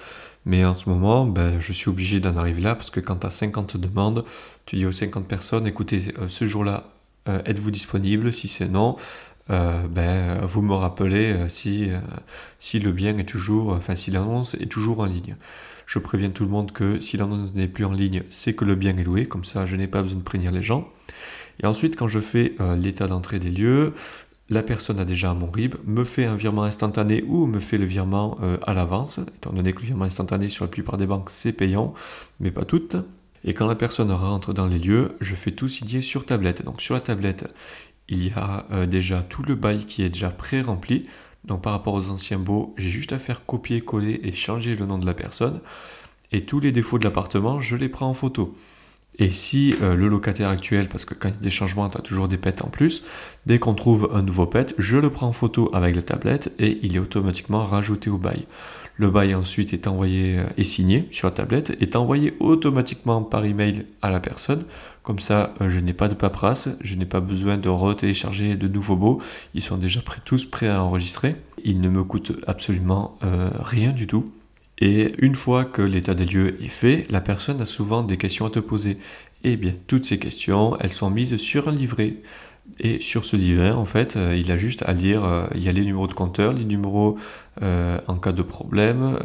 Mais en ce moment, ben, je suis obligé d'en arriver là parce que quand tu as 50 demandes, tu dis aux 50 personnes, écoutez, euh, ce jour-là, euh, êtes-vous disponible? Si c'est non, euh, ben, vous me rappelez si, si le bien est toujours, enfin si l'annonce est toujours en ligne. Je préviens tout le monde que si l'annonce n'est plus en ligne, c'est que le bien est loué, comme ça je n'ai pas besoin de prévenir les gens. Et ensuite, quand je fais l'état d'entrée des lieux, la personne a déjà mon RIB, me fait un virement instantané ou me fait le virement euh, à l'avance, étant donné que le virement instantané sur la plupart des banques c'est payant, mais pas toutes. Et quand la personne rentre dans les lieux, je fais tout signer sur tablette. Donc sur la tablette, il y a euh, déjà tout le bail qui est déjà pré-rempli. Donc par rapport aux anciens baux, j'ai juste à faire copier-coller et changer le nom de la personne. Et tous les défauts de l'appartement, je les prends en photo. Et si euh, le locataire actuel, parce que quand il y a des changements, tu as toujours des pets en plus, dès qu'on trouve un nouveau pet, je le prends en photo avec la tablette et il est automatiquement rajouté au bail. Le bail ensuite est envoyé et euh, signé sur la tablette, est envoyé automatiquement par email à la personne. Comme ça, euh, je n'ai pas de paperasse, je n'ai pas besoin de retélécharger de nouveaux baux. Ils sont déjà tous prêts à enregistrer. Ils ne me coûtent absolument rien du tout. Et une fois que l'état des lieux est fait, la personne a souvent des questions à te poser. Et eh bien, toutes ces questions, elles sont mises sur un livret. Et sur ce livret, en fait, euh, il a juste à lire, euh, il y a les numéros de compteur, les numéros euh, en cas de problème.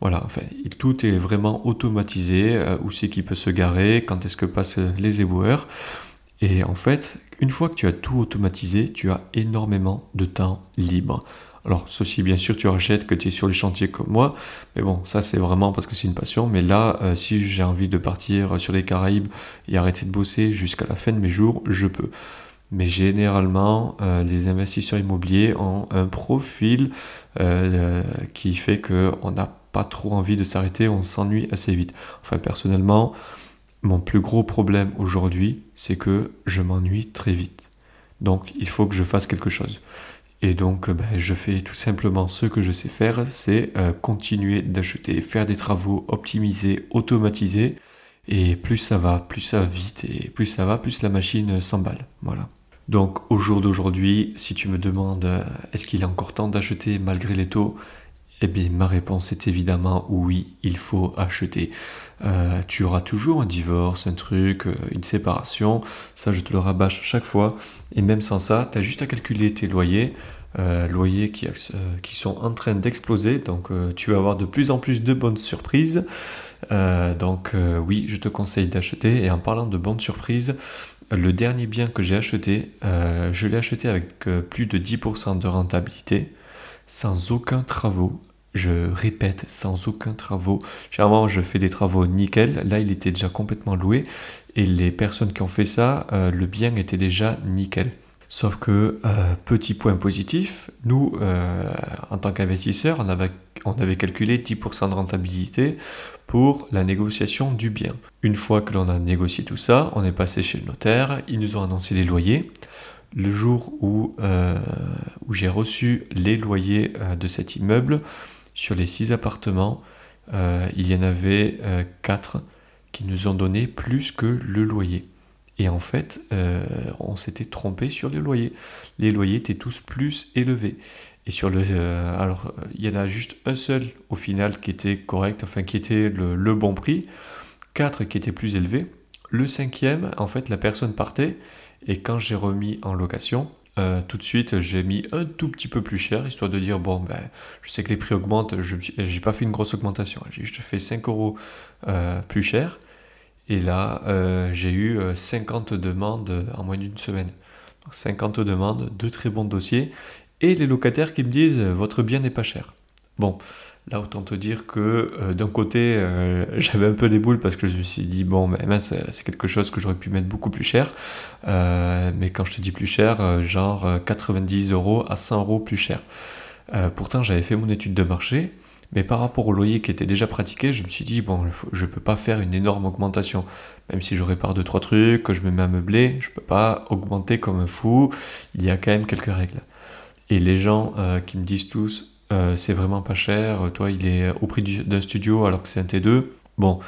voilà, enfin, tout est vraiment automatisé, où c'est qu'il peut se garer, quand est-ce que passent les éboueurs. Et en fait, une fois que tu as tout automatisé, tu as énormément de temps libre. Alors, ceci, bien sûr, tu rachètes que tu es sur les chantiers comme moi, mais bon, ça c'est vraiment parce que c'est une passion. Mais là, euh, si j'ai envie de partir sur les Caraïbes et arrêter de bosser jusqu'à la fin de mes jours, je peux. Mais généralement, euh, les investisseurs immobiliers ont un profil euh, qui fait qu'on n'a pas trop envie de s'arrêter, on s'ennuie assez vite. Enfin, personnellement, mon plus gros problème aujourd'hui, c'est que je m'ennuie très vite. Donc, il faut que je fasse quelque chose. Et donc, euh, ben, je fais tout simplement ce que je sais faire, c'est euh, continuer d'acheter, faire des travaux, optimiser, automatiser. Et plus ça va, plus ça va vite, et plus ça va, plus la machine s'emballe. Donc, au jour d'aujourd'hui, si tu me demandes euh, est-ce qu'il est encore temps d'acheter malgré les taux, eh bien, ma réponse est évidemment oui, il faut acheter. Tu auras toujours un divorce, un truc, une séparation, ça je te le rabâche chaque fois. Et même sans ça, tu as juste à calculer tes loyers, euh, loyers qui, euh, sont en train d'exploser. Donc euh, tu vas avoir de plus en plus de bonnes surprises. donc oui, je te conseille d'acheter. Et en parlant de bonnes surprises, le dernier bien que j'ai acheté, je l'ai acheté avec plus de 10% de rentabilité, sans aucun travaux. Je répète, sans aucun travaux. Généralement, je fais des travaux nickel. Là, il était déjà complètement loué. Et les personnes qui ont fait ça, euh, le bien était déjà nickel. Sauf que, euh, petit point positif, nous, euh, en tant qu'investisseurs, on avait, calculé 10% de rentabilité pour la négociation du bien. Une fois que l'on a négocié tout ça, on est passé chez le notaire, ils nous ont annoncé les loyers. Le jour où j'ai reçu les loyers de cet immeuble, sur les 6 appartements, il y en avait 4 qui nous ont donné plus que le loyer. Et en fait, euh, on s'était trompé sur les loyers. Les loyers étaient tous plus élevés. Et sur le, euh, alors, il y en a juste un seul au final qui était correct, enfin qui était le, bon prix. Quatre qui étaient plus élevés. Le cinquième, en fait, la personne partait. Et quand j'ai remis en location, euh, tout de suite, j'ai mis un tout petit peu plus cher, histoire de dire, bon, ben, je sais que les prix augmentent, je n'ai pas fait une grosse augmentation, j'ai juste fait 5 euros euh, plus cher. Et là, euh, j'ai eu 50 demandes en moins d'une semaine. 50 demandes, deux très bons dossiers, et les locataires qui me disent, votre bien n'est pas cher. Bon, Là, autant te dire que euh, d'un côté, euh, j'avais un peu des boules parce que je me suis dit, bon, mais c'est quelque chose que j'aurais pu mettre beaucoup plus cher. Mais quand je te dis plus cher, genre 90 euros à 100 euros plus cher. pourtant, j'avais fait mon étude de marché. Mais par rapport au loyer qui était déjà pratiqué, je me suis dit, bon, je ne peux pas faire une énorme augmentation. Même si je répare deux, trois trucs, que je me mets à meubler, je ne peux pas augmenter comme un fou. Il y a quand même quelques règles. Et les gens qui me disent tous, euh, c'est vraiment pas cher, toi il est au prix d'un studio alors que c'est un T2. Bon,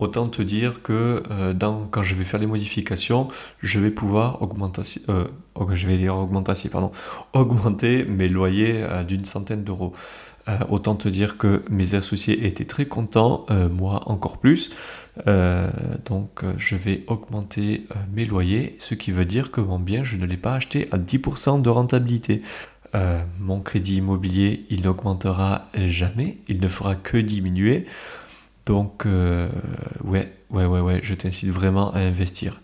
autant te dire que euh, quand je vais faire les modifications, je vais pouvoir augmenter, euh, je vais dire augmenter, pardon, augmenter mes loyers d'une centaine d'euros. autant te dire que mes associés étaient très contents, moi encore plus. donc je vais augmenter mes loyers, ce qui veut dire que mon bien, je ne l'ai pas acheté à 10% de rentabilité. Euh, mon crédit immobilier, il n'augmentera jamais, il ne fera que diminuer. Donc, euh, ouais, ouais, ouais, ouais, je t'incite vraiment à investir.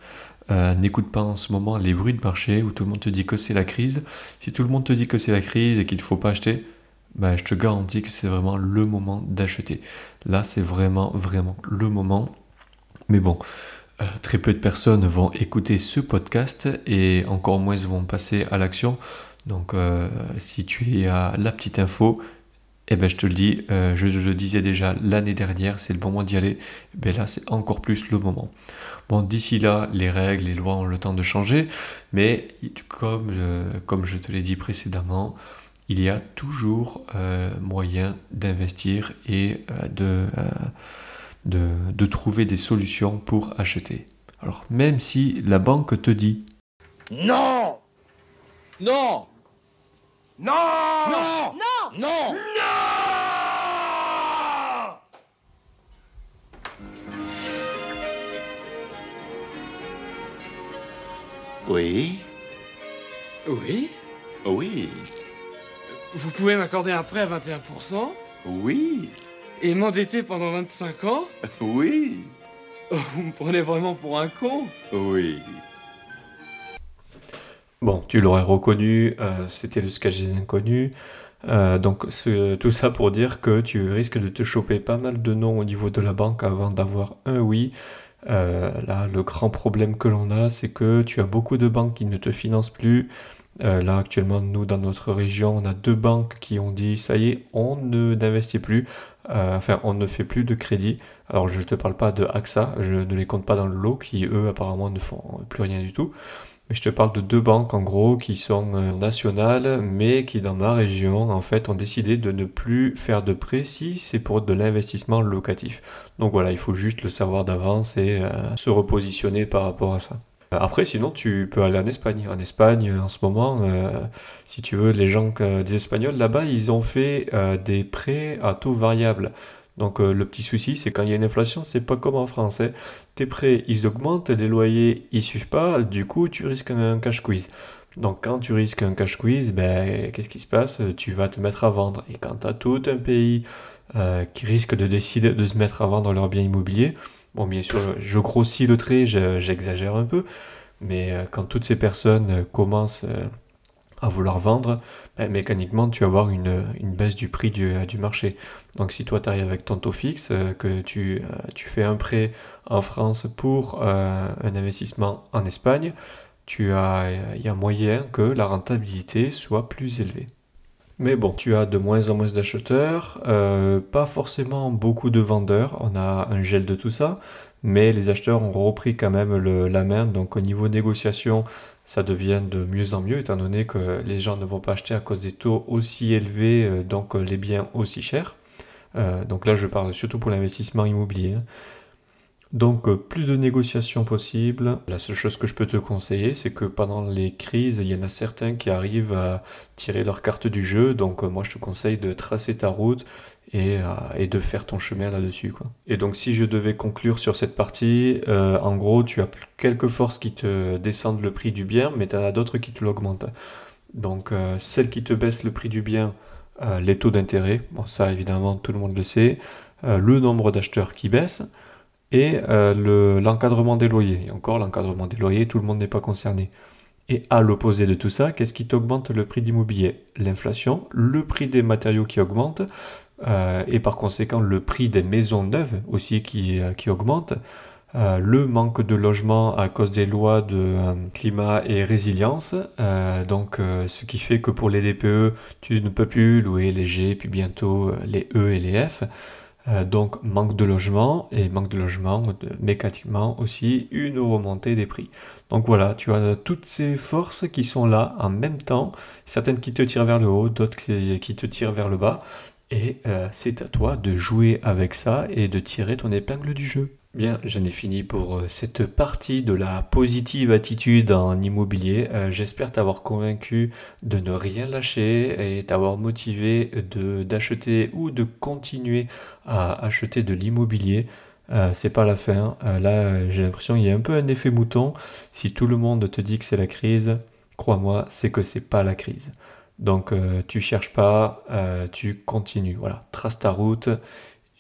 Euh, n'écoute pas en ce moment les bruits de marché où tout le monde te dit que c'est la crise. Si tout le monde te dit que c'est la crise et qu'il ne faut pas acheter, ben, je te garantis que c'est vraiment le moment d'acheter. Là, c'est vraiment, vraiment le moment. Mais bon, très peu de personnes vont écouter ce podcast et encore moins vont passer à l'action. Donc euh, si tu es à la petite info, eh ben, je te le dis, euh, je, le disais déjà l'année dernière, c'est le bon moment d'y aller. Ben là, c'est encore plus le moment. Bon, d'ici là, les règles, les lois ont le temps de changer, mais comme, comme je te l'ai dit précédemment, il y a toujours moyen d'investir et de de, de trouver des solutions pour acheter. Alors même si la banque te dit Non Non Non. Non. Non. Non. Oui. Oui. Oui. Vous pouvez m'accorder un prêt à 21% Oui. Et m'endetter pendant 25 ans? Oui. Oh, Vous me prenez vraiment pour un con. Oui Bon, tu l'aurais reconnu, euh, c'était le sketch des inconnus. Euh, donc tout ça pour dire que tu risques de te choper pas mal de noms au niveau de la banque avant d'avoir un oui. Euh, là, le grand problème que l'on a, c'est que tu as beaucoup de banques qui ne te financent plus. Là, actuellement, nous, dans notre région, on a deux banques qui ont dit, ça y est, on ne n'investit plus. Enfin, on ne fait plus de crédit. Alors, je ne te parle pas de AXA, je ne les compte pas dans le lot, qui, eux, apparemment, ne font plus rien du tout. Mais je te parle de deux banques en gros qui sont euh, nationales, mais qui dans ma région en fait ont décidé de ne plus faire de prêts si c'est pour de l'investissement locatif. Donc voilà, il faut juste le savoir d'avance et euh, se repositionner par rapport à ça. Après, sinon, tu peux aller en Espagne. En Espagne, en ce moment, euh, si tu veux, les gens, des Espagnols là-bas, ils ont fait des prêts à taux variable. Donc euh, le petit souci, c'est quand il y a une inflation, c'est pas comme en France. hein. Tes prêts, ils augmentent, les loyers, ils suivent pas, du coup, tu risques un cash quiz. Donc quand tu risques un cash quiz, ben, qu'est-ce qui se passe? Tu vas te mettre à vendre. Et quand tu tout un pays euh, qui risque de décider de se mettre à vendre leurs biens immobiliers, bon, bien sûr, je grossis le trait, je- j'exagère un peu, mais euh, quand toutes ces personnes commencent à vouloir vendre, mécaniquement, tu vas avoir une, une baisse du prix du, du marché. Donc si toi tu arrives avec ton taux fixe, euh, que tu, euh, tu fais un prêt en France pour euh, un investissement en Espagne, tu as, il y a moyen que la rentabilité soit plus élevée. Mais bon, tu as de moins en moins d'acheteurs, euh, pas forcément beaucoup de vendeurs, on a un gel de tout ça, mais les acheteurs ont repris quand même le- la main, donc au niveau négociation, ça devient de mieux en mieux, étant donné que les gens ne vont pas acheter à cause des taux aussi élevés, euh, donc euh, les biens aussi chers. Euh, donc là, je parle surtout pour l'investissement immobilier. hein. Donc, plus de négociations possibles. La seule chose que je peux te conseiller, c'est que pendant les crises, il y en a certains qui arrivent à tirer leur carte du jeu. Donc, moi, je te conseille de tracer ta route et, euh, et de faire ton chemin là-dessus. Quoi. Et donc, si je devais conclure sur cette partie, euh, en gros, tu as quelques forces qui te descendent le prix du bien, mais tu en as d'autres qui te l'augmentent. Donc, euh, celles qui te baissent le prix du bien, les taux d'intérêt, bon, ça évidemment, tout le monde le sait, le nombre d'acheteurs qui baisse et le- l'encadrement des loyers. Et encore, l'encadrement des loyers, tout le monde n'est pas concerné. Et à l'opposé de tout ça, qu'est-ce qui t'augmente le prix d'immobilier L'inflation, le prix des matériaux qui augmente, euh, et par conséquent le prix des maisons neuves aussi qui, euh, qui augmente, euh, le manque de logement à cause des lois de climat et résilience, donc ce qui fait que pour les DPE, tu ne peux plus louer les G, puis bientôt les E et les F. Donc manque de logement et manque de logement mécaniquement aussi une remontée des prix. Donc voilà, tu as toutes ces forces qui sont là en même temps, certaines qui te tirent vers le haut, d'autres qui te tirent vers le bas, et euh, c'est à toi de jouer avec ça et de tirer ton épingle du jeu. Bien, j'en ai fini pour euh, cette partie de la positive attitude en immobilier. Euh, J'espère t'avoir convaincu de ne rien lâcher et t'avoir motivé d'acheter ou de continuer à acheter de l'immobilier. C'est pas la fin. Là, j'ai l'impression qu'il y a un peu un effet mouton. Si tout le monde te dit que c'est la crise, crois-moi, c'est que c'est pas la crise. Donc, euh, tu cherches pas, euh, tu continues. Voilà, trace ta route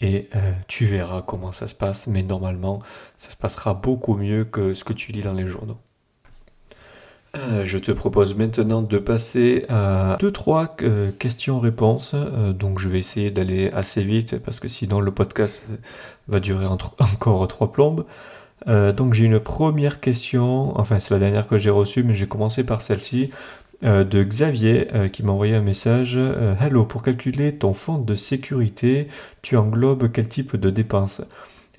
et euh, tu verras comment ça se passe. Mais normalement, ça se passera beaucoup mieux que ce que tu lis dans les journaux. Je te propose maintenant de passer à 2-3 euh, questions-réponses. Donc je vais essayer d'aller assez vite parce que sinon le podcast va durer encore 3 plombes. Donc j'ai une première question, enfin c'est la dernière que j'ai reçue, mais j'ai commencé par celle-ci. Euh, de Xavier qui m'a envoyé un message. Hello, pour calculer ton fonds de sécurité, tu englobes quel type de dépenses?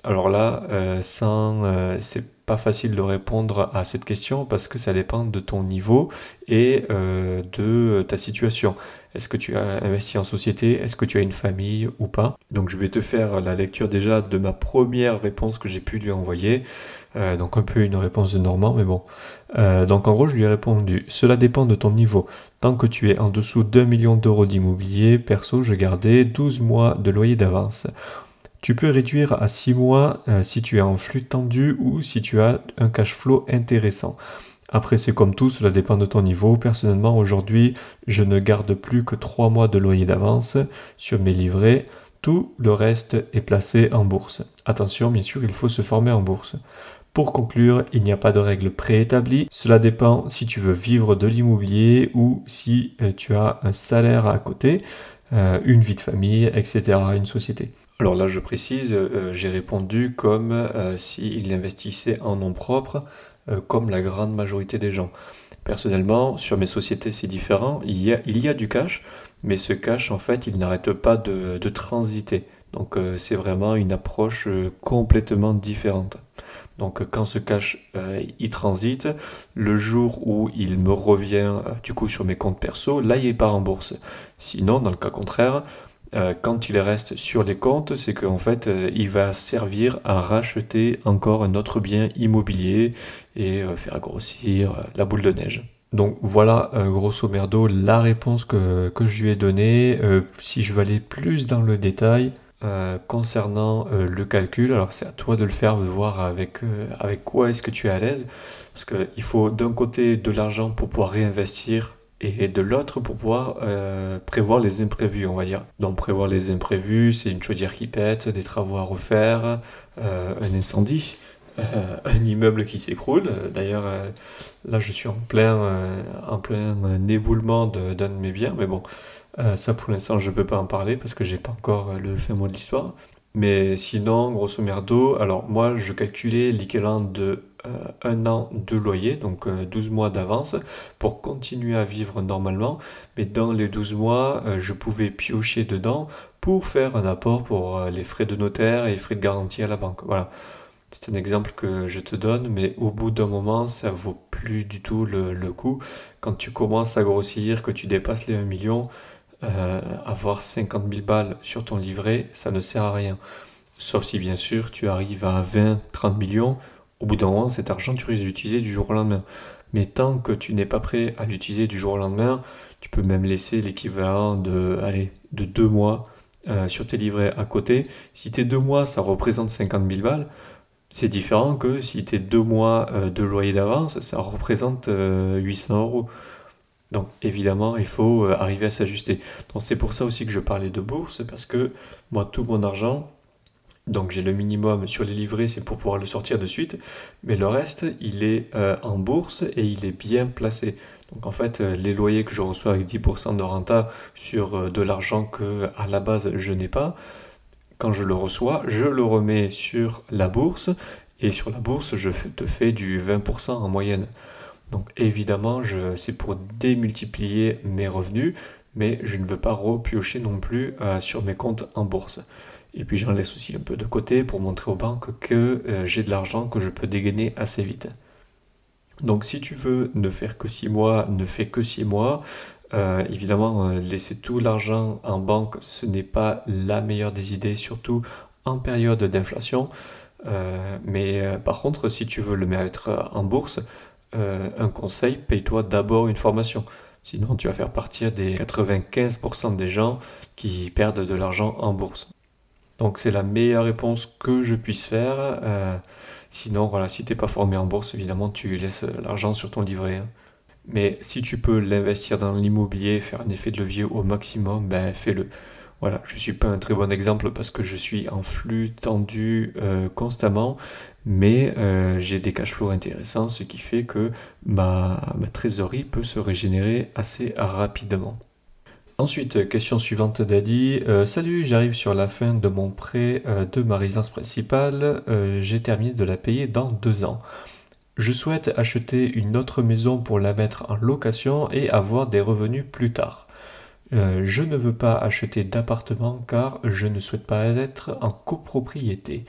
Alors là, sans, c'est pas facile de répondre à cette question parce que ça dépend de ton niveau et de ta situation. Est-ce que tu as investi en société? Est-ce que tu as une famille ou pas? Donc je vais te faire la lecture déjà de ma première réponse que j'ai pu lui envoyer. Euh, donc un peu une réponse de Normand, mais bon. Euh, donc en gros, je lui ai répondu, cela dépend de ton niveau. Tant que tu es en dessous d'un million d'euros d'immobilier, perso, je gardais 12 mois de loyer d'avance. Tu peux réduire à 6 mois euh, si tu es en flux tendu ou si tu as un cash flow intéressant. Après, c'est comme tout, cela dépend de ton niveau. Personnellement, aujourd'hui, je ne garde plus que 3 mois de loyer d'avance sur mes livrets. Tout le reste est placé en bourse. Attention, bien sûr, il faut se former en bourse. Pour conclure, il n'y a pas de règle préétablie. Cela dépend si tu veux vivre de l'immobilier ou si euh, tu as un salaire à côté, euh, une vie de famille, etc., une société. Alors là, je précise, euh, j'ai répondu comme s'il investissait en nom propre euh, comme la grande majorité des gens. Personnellement, sur mes sociétés, c'est différent. Il y, a, il y a du cash, mais ce cash, en fait, il n'arrête pas de, transiter. Donc euh, c'est vraiment une approche euh, complètement différente. Donc quand ce cash il transite, le jour où il me revient du coup sur mes comptes perso, là il part en bourse. Sinon, dans le cas contraire, euh, quand il reste sur les comptes, c'est qu'en fait, euh, il va servir à racheter encore un autre bien immobilier et euh, faire grossir la boule de neige. Donc voilà, grosso merdo, la réponse que, je lui ai donnée. si je veux aller plus dans le détail, concernant le calcul, alors c'est à toi de le faire, de voir avec, avec quoi est-ce que tu es à l'aise. Parce qu'il faut d'un côté de l'argent pour pouvoir réinvestir et de l'autre pour pouvoir euh, prévoir les imprévus, on va dire. Donc prévoir les imprévus, c'est une chaudière qui pète, des travaux à refaire, euh, un incendie, euh, un immeuble qui s'écroule. D'ailleurs, là je suis en plein, en plein éboulement d'un de, mes biens, mais bon, ça pour l'instant je ne peux pas en parler parce que j'ai pas encore le fin mot de l'histoire. Mais sinon, grosso merdo, alors moi je calculais l'équivalent de euh, un an de loyer, donc 12 euh, mois d'avance, pour continuer à vivre normalement. Mais dans les 12 mois, euh, je pouvais piocher dedans pour faire un apport pour les frais de notaire et les frais de garantie à la banque. Voilà. C'est un exemple que je te donne, mais au bout d'un moment, ça vaut plus du tout le, le coup. Quand tu commences à grossir, que tu dépasses les 1 million, euh, avoir 50 000 balles sur ton livret, ça ne sert à rien. Sauf si bien sûr tu arrives à 20, 30 millions, au bout d'un moment, cet argent, tu risques d'utiliser du jour au lendemain. Mais tant que tu n'es pas prêt à l'utiliser du jour au lendemain, tu peux même laisser l'équivalent de, allez, de deux mois euh, sur tes livrets à côté. Si tes deux mois, ça représente 50 000 balles, c'est différent que si tes deux mois euh, de loyer d'avance, ça représente 800 euros. Donc évidemment, il faut euh, arriver à s'ajuster. Donc c'est pour ça aussi que je parlais de bourse, parce que moi, tout mon argent, donc j'ai le minimum sur les livrets, c'est pour pouvoir le sortir de suite, mais le reste, il est euh, en bourse et il est bien placé. Donc en fait, euh, les loyers que je reçois avec 10% de renta sur de l'argent que à la base je n'ai pas, quand je le reçois, je le remets sur la bourse et sur la bourse, je te fais du 20% en moyenne. Donc évidemment, c'est pour démultiplier mes revenus, mais je ne veux pas repiocher non plus euh, sur mes comptes en bourse. Et puis j'en laisse aussi un peu de côté pour montrer aux banques que euh, j'ai de l'argent que je peux dégainer assez vite. Donc si tu veux ne faire que 6 mois, ne fais que 6 mois. Euh, évidemment, laisser tout l'argent en banque, ce n'est pas la meilleure des idées, surtout en période d'inflation. mais par contre, si tu veux le mettre en bourse, euh, un conseil, paye-toi d'abord une formation. Sinon, tu vas faire partir des 95% des gens qui perdent de l'argent en bourse. Donc, c'est la meilleure réponse que je puisse faire. Euh, sinon, voilà, si tu n'es pas formé en bourse, évidemment, tu laisses l'argent sur ton livret. Hein. Mais si tu peux l'investir dans l'immobilier, faire un effet de levier au maximum, ben fais-le. Voilà, je ne suis pas un très bon exemple parce que je suis en flux tendu euh, constamment, mais euh, j'ai des cash flows intéressants, ce qui fait que ma, trésorerie peut se régénérer assez rapidement. Ensuite, question suivante d'Adi. Euh, salut, j'arrive sur la fin de mon prêt euh, de ma résidence principale. J'ai terminé de la payer dans deux ans. Je souhaite acheter une autre maison pour la mettre en location et avoir des revenus plus tard. je ne veux pas acheter d'appartement car je ne souhaite pas être en copropriété.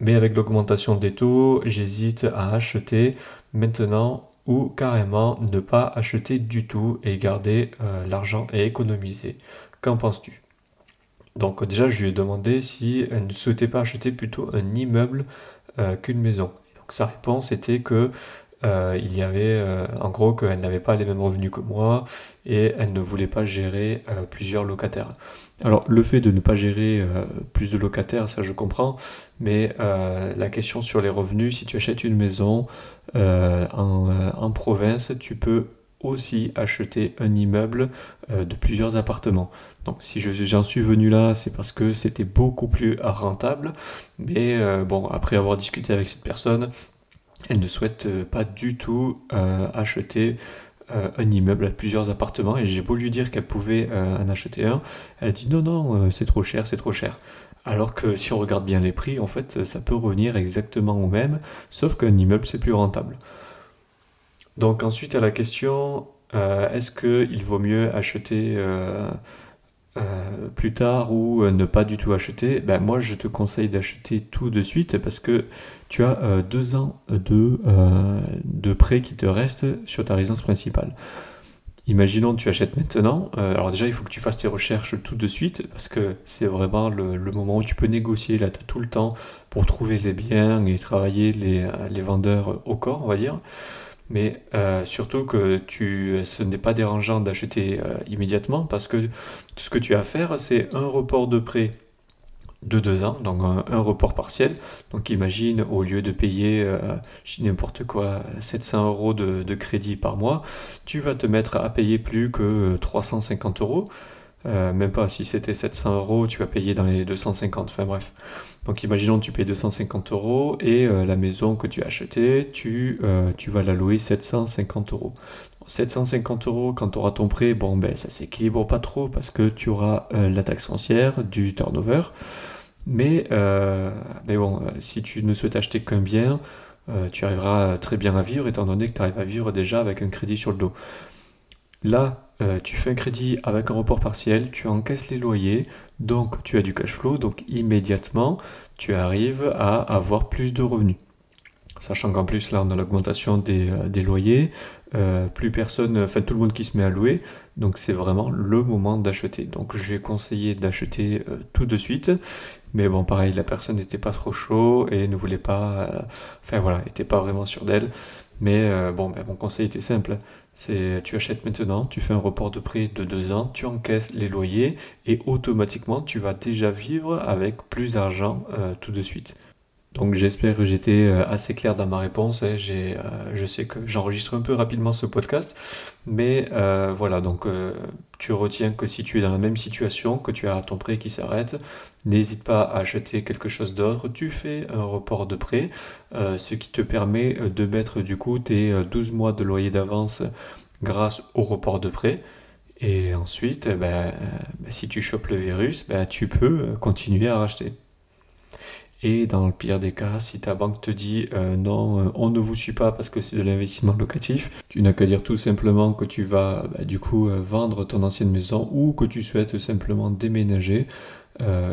Mais avec l'augmentation des taux, j'hésite à acheter maintenant ou carrément ne pas acheter du tout et garder euh, l'argent et économiser. Qu'en penses-tu? Donc déjà, je lui ai demandé si elle ne souhaitait pas acheter plutôt un immeuble euh, qu'une maison. donc sa réponse était que euh, il y avait en gros qu'elle n'avait pas les mêmes revenus que moi et elle ne voulait pas gérer plusieurs locataires. Alors le fait de ne pas gérer plus de locataires, ça je comprends, mais la question sur les revenus, si tu achètes une maison, euh, euh, en, province, tu peux aussi acheter un immeuble euh, de plusieurs appartements. Donc si j'en suis venu là, c'est parce que c'était beaucoup plus rentable. Mais bon, après avoir discuté avec cette personne, elle ne souhaite pas du tout acheter un immeuble à plusieurs appartements. Et j'ai beau lui dire qu'elle pouvait en acheter un, elle dit non, non, c'est trop cher, c'est trop cher. Alors que si on regarde bien les prix, en fait, ça peut revenir exactement au même, sauf qu'un immeuble, c'est plus rentable. Donc ensuite, à la question, euh, est-ce qu'il vaut mieux acheter euh, euh, plus tard ou ne pas du tout acheter ben, Moi, je te conseille d'acheter tout de suite parce que tu as deux ans de, de prêt qui te reste sur ta résidence principale. Imaginons que tu achètes maintenant. Euh, alors déjà, il faut que tu fasses tes recherches tout de suite parce que c'est vraiment le, moment où tu peux négocier. Là, tout le temps pour trouver les biens et travailler les vendeurs au corps, on va dire. Mais euh, surtout que tu, ce n'est pas dérangeant d'acheter euh, immédiatement parce que ce que tu as à faire, c'est un report de prêt de deux ans, donc un, report partiel. Donc imagine, au lieu de payer, euh, n'importe quoi, 700 euros de, crédit par mois, tu vas te mettre à payer plus que 350 euros. Euh, même pas, si c'était 700 euros, tu vas payer dans les 250, enfin bref. Donc imaginons que tu payes 250 euros et euh, la maison que tu as achetée, tu, tu vas la louer 750 euros. 750 euros quand tu auras ton prêt, bon ben ça s'équilibre pas trop parce que tu auras la taxe foncière, du turnover, mais, euh, mais bon, euh, si tu ne souhaites acheter qu'un bien, euh, tu arriveras très bien à vivre étant donné que tu arrives à vivre déjà avec un crédit sur le dos. Là, tu fais un crédit avec un report partiel, tu encaisses les loyers, donc tu as du cash flow, donc immédiatement tu arrives à avoir plus de revenus. Sachant qu'en plus là on a l'augmentation des, des loyers, plus personne, enfin tout le monde qui se met à louer, donc c'est vraiment le moment d'acheter. Donc je vais conseiller d'acheter tout de suite mais bon, pareil, la personne n'était pas trop chaud et ne voulait pas. Euh, enfin voilà, n'était pas vraiment sûre d'elle. Mais euh, bon, ben, mon conseil était simple. C'est tu achètes maintenant, tu fais un report de prêt de deux ans, tu encaisses les loyers et automatiquement tu vas déjà vivre avec plus d'argent euh, tout de suite. Donc j'espère que j'étais euh, assez clair dans ma réponse. J'ai, euh, je sais que j'enregistre un peu rapidement ce podcast, mais voilà, donc tu retiens que si tu es dans la même situation, que tu as ton prêt qui s'arrête, n'hésite pas à acheter quelque chose d'autre. Tu fais un report de prêt, ce qui te permet de mettre du coup tes 12 mois de loyer d'avance grâce au report de prêt. Et ensuite, ben, ben, si tu chopes le virus, ben, tu peux continuer à racheter. Et dans le pire des cas, si ta banque te dit euh, non, euh, on ne vous suit pas parce que c'est de l'investissement locatif, tu n'as qu'à dire tout simplement que tu vas bah, du coup euh, vendre ton ancienne maison ou que tu souhaites simplement déménager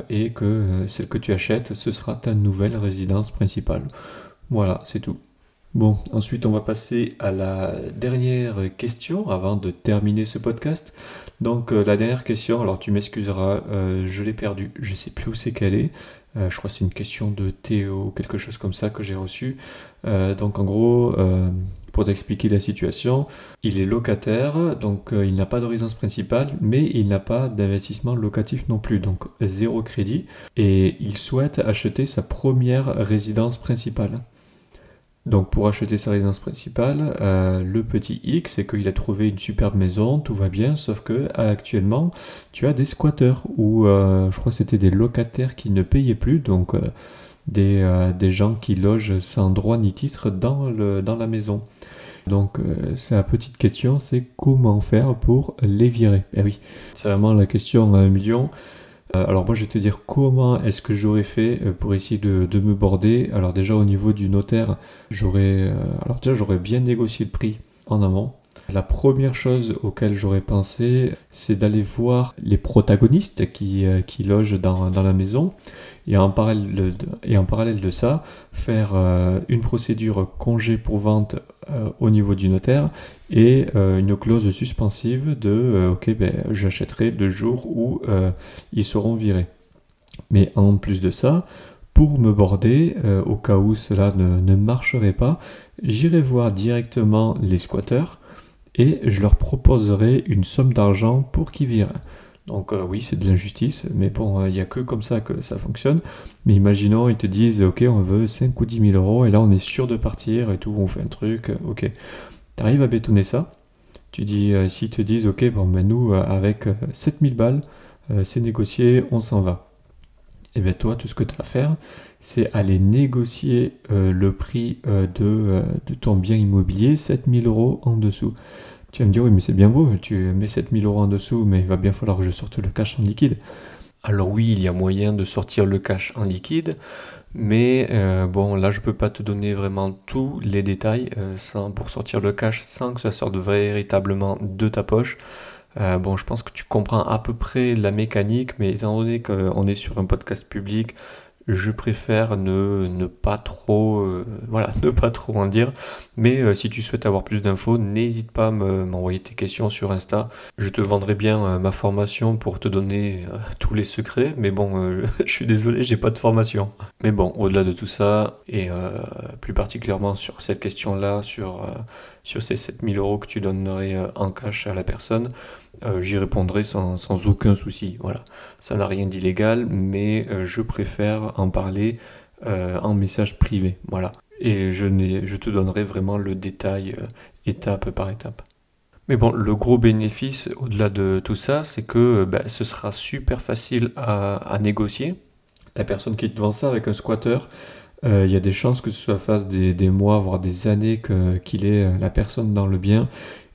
et que celle que tu achètes, ce sera ta nouvelle résidence principale. Voilà, c'est tout. Bon, ensuite on va passer à la dernière question avant de terminer ce podcast. Donc la dernière question, alors tu m'excuseras, je l'ai perdue, je sais plus où c'est qu'elle est. Euh, je crois que c'est une question de Théo, quelque chose comme ça que j'ai reçu. Euh, donc en gros, euh, pour t'expliquer la situation, il est locataire, donc il n'a pas de résidence principale, mais il n'a pas d'investissement locatif non plus, donc zéro crédit, et il souhaite acheter sa première résidence principale. Donc pour acheter sa résidence principale, euh, le petit X, c'est qu'il a trouvé une superbe maison, tout va bien, sauf que actuellement, tu as des squatteurs ou euh, je crois que c'était des locataires qui ne payaient plus, donc euh, des, des, gens qui logent sans droit ni titre dans, le, dans la maison. Donc la petite question, c'est comment faire pour les virer? Eh oui, c'est vraiment la question à un million. Euh, alors moi je vais te dire comment est-ce que j'aurais fait euh, pour essayer de, me border. Alors déjà au niveau du notaire, j'aurais alors déjà j'aurais bien négocié le prix en amont. La première chose auquel j'aurais pensé, c'est d'aller voir les protagonistes qui, logent dans, la maison et en parallèle et en parallèle de ça, faire une procédure congé pour vente euh, au niveau du notaire et euh, une clause suspensive de euh, ok ben, j'achèterai le jour où ils seront virés. Mais en plus de ça, pour me border, au cas où cela ne, ne marcherait pas, j'irai voir directement les squatteurs et je leur proposerai une somme d'argent pour qu'ils virent. Donc oui, c'est de l'injustice, mais bon, il n'y a que comme ça que ça fonctionne. Mais imaginons, ils te disent, ok, on veut 5 ou 10 000 euros, et là on est sûr de partir et tout, on fait un truc, ok. Tu arrives à bétonner ça, tu dis, euh, s'ils te disent, ok, bon, ben nous, euh, avec 7000 euh, balles, c'est négocié, on s'en va. Et bien toi, tout ce que tu as à faire, c'est aller négocier le prix de, de, ton bien immobilier, 7000 euros en dessous. Tu vas me dire, oui, mais c'est bien beau, tu mets 7000 euros en dessous, mais il va bien falloir que je sorte le cash en liquide. Alors oui, il y a moyen de sortir le cash en liquide, mais euh, bon, là je peux pas te donner vraiment tous les détails euh, sans, pour sortir le cash sans que ça sorte véritablement de ta poche. Euh, bon, je pense que tu comprends à peu près la mécanique, mais étant donné qu'on est sur un podcast public, je préfère ne, pas trop euh, voilà ne pas trop en dire. Mais euh, si tu souhaites avoir plus d'infos n'hésite pas à m'envoyer tes questions sur Insta. Je te vendrai bien euh, ma formation pour te donner tous les secrets. Mais bon je suis désolé j'ai pas de formation. Mais bon au-delà de tout ça et plus particulièrement sur cette question là sur ces 7000 euros que tu donnerais en cash à la personne j'y répondrai sans, aucun souci. Voilà, ça n'a rien d'illégal, mais euh, je préfère en parler euh, en message privé. Voilà, et je, je te donnerai vraiment le détail étape par étape. Mais bon, le gros bénéfice au-delà de tout ça, c'est que bah, ce sera super facile à, négocier. La personne qui te vend ça avec un squatter, il y a des chances que ce soit des, des mois, voire des années qu'il est la personne dans le bien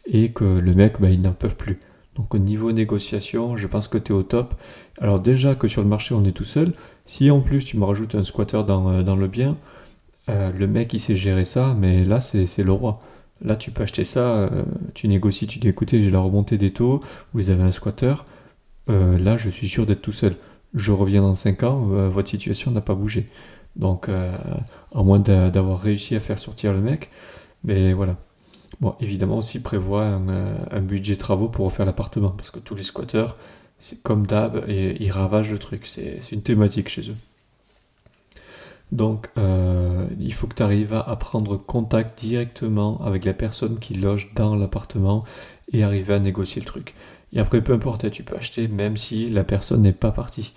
et que le mec, bah, il n'en peut plus. Donc au niveau négociation, je pense que tu es au top. Alors déjà que sur le marché on est tout seul, si en plus tu me rajoutes un squatter dans, euh, le bien, euh, le mec il sait gérer ça, mais là c'est le roi. Là tu peux acheter ça, euh, tu négocies, tu dis écoutez j'ai la remontée des taux, vous avez un squatter, là je suis sûr d'être tout seul. Je reviens dans 5 ans, votre situation n'a pas bougé. Donc à moins d'avoir réussi à faire sortir le mec, mais voilà. Bon, évidemment aussi prévoit euh, un, budget travaux pour refaire l'appartement, parce que tous les squatteurs, c'est comme d'hab, et ils ravagent le truc, c'est une thématique chez eux. Donc, euh, il faut que tu arrives à, prendre contact directement avec la personne qui loge dans l'appartement et arriver à négocier le truc. Et après, peu importe, tu peux acheter même si la personne n'est pas partie.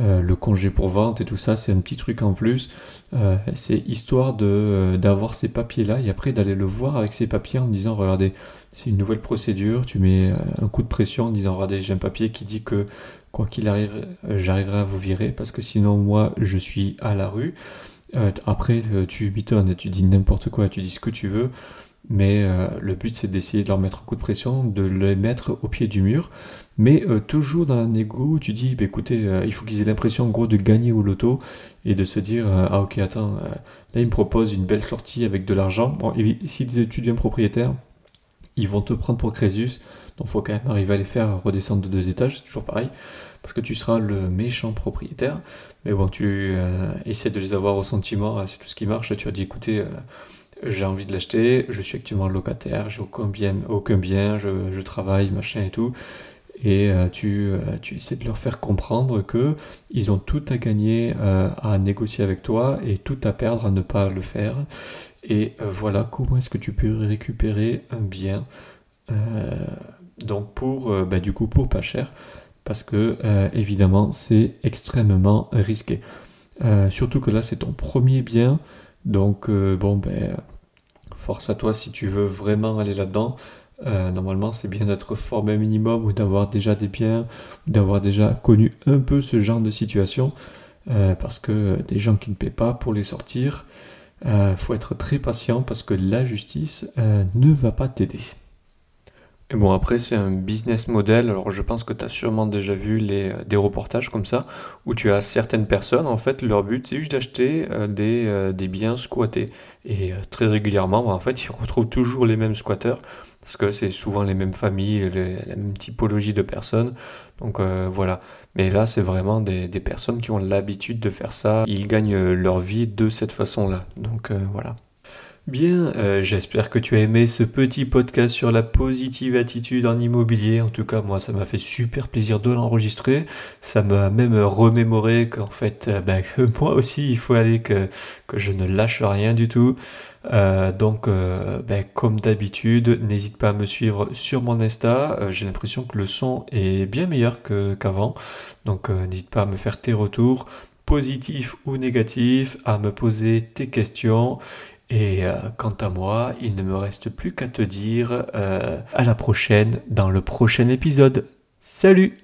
Euh, le congé pour vente et tout ça, c'est un petit truc en plus. Euh, c'est histoire de, euh, d'avoir ces papiers-là et après d'aller le voir avec ces papiers en disant regardez, c'est une nouvelle procédure, tu mets un coup de pression en disant regardez, j'ai un papier qui dit que quoi qu'il arrive, j'arriverai à vous virer parce que sinon moi je suis à la rue. après, tu bitonnes et tu dis n'importe quoi, tu dis ce que tu veux. Mais euh, le but, c'est d'essayer de leur mettre un coup de pression, de les mettre au pied du mur. Mais euh, toujours dans la négo, tu dis, bah, écoutez, euh, il faut qu'ils aient l'impression en gros de gagner au loto et de se dire, ah ok, attends, là ils me proposent une belle sortie avec de l'argent. Bon, si tu deviens propriétaire, ils vont te prendre pour Crésus. Donc il faut quand même arriver à les faire redescendre de deux étages, c'est toujours pareil. Parce que tu seras le méchant propriétaire. Mais bon, tu essaies de les avoir au sentiment, c'est tout ce qui marche. Tu as dit, écoutez, j'ai envie de l'acheter, je suis actuellement locataire, j'ai aucun bien, aucun bien je, travaille, machin et tout. Et euh, tu, euh, tu, essaies de leur faire comprendre que ils ont tout à gagner euh, à négocier avec toi et tout à perdre à ne pas le faire. Et voilà comment est-ce que tu peux récupérer un bien. donc pour, bah, du coup pour pas cher, parce que évidemment c'est extrêmement risqué. surtout que là c'est ton premier bien. Donc, bon, ben, force à toi si tu veux vraiment aller là-dedans. Euh, normalement, c'est bien d'être formé minimum ou d'avoir déjà des biens, d'avoir déjà connu un peu ce genre de situation. Euh, parce que des gens qui ne paient pas pour les sortir, euh, faut être très patient parce que la justice ne va pas t'aider. Et bon, après, c'est un business model. Alors, je pense que tu as sûrement déjà vu des reportages comme ça, où tu as certaines personnes, en fait, leur but, c'est juste d'acheter des, des biens squattés. Et très régulièrement, bah, en fait, ils retrouvent toujours les mêmes squatteurs, parce que c'est souvent les mêmes familles, les- la même typologie de personnes. Donc, euh, voilà. Mais là, c'est vraiment des, personnes qui ont l'habitude de faire ça. Ils gagnent euh, leur vie de cette façon-là. Donc, euh, voilà. Bien, j'espère que tu as aimé ce petit podcast sur la positive attitude en immobilier. En tout cas, moi, ça m'a fait super plaisir de l'enregistrer. Ça m'a même remémoré qu'en fait, ben, moi aussi, il faut aller que, que je ne lâche rien du tout. Euh, donc, euh, ben, comme d'habitude, n'hésite pas à me suivre sur mon Insta. Euh, J'ai l'impression que le son est bien meilleur qu'avant. Donc, n'hésite pas à me faire tes retours, positifs ou négatifs, à me poser tes questions. Et quant à moi, il ne me reste plus qu'à te dire à la prochaine dans le prochain épisode. Salut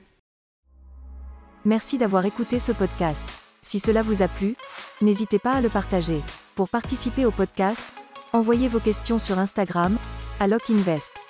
Merci d'avoir écouté ce podcast. Si cela vous a plu, n'hésitez pas à le partager. Pour participer au podcast, envoyez vos questions sur Instagram, à LockInvest.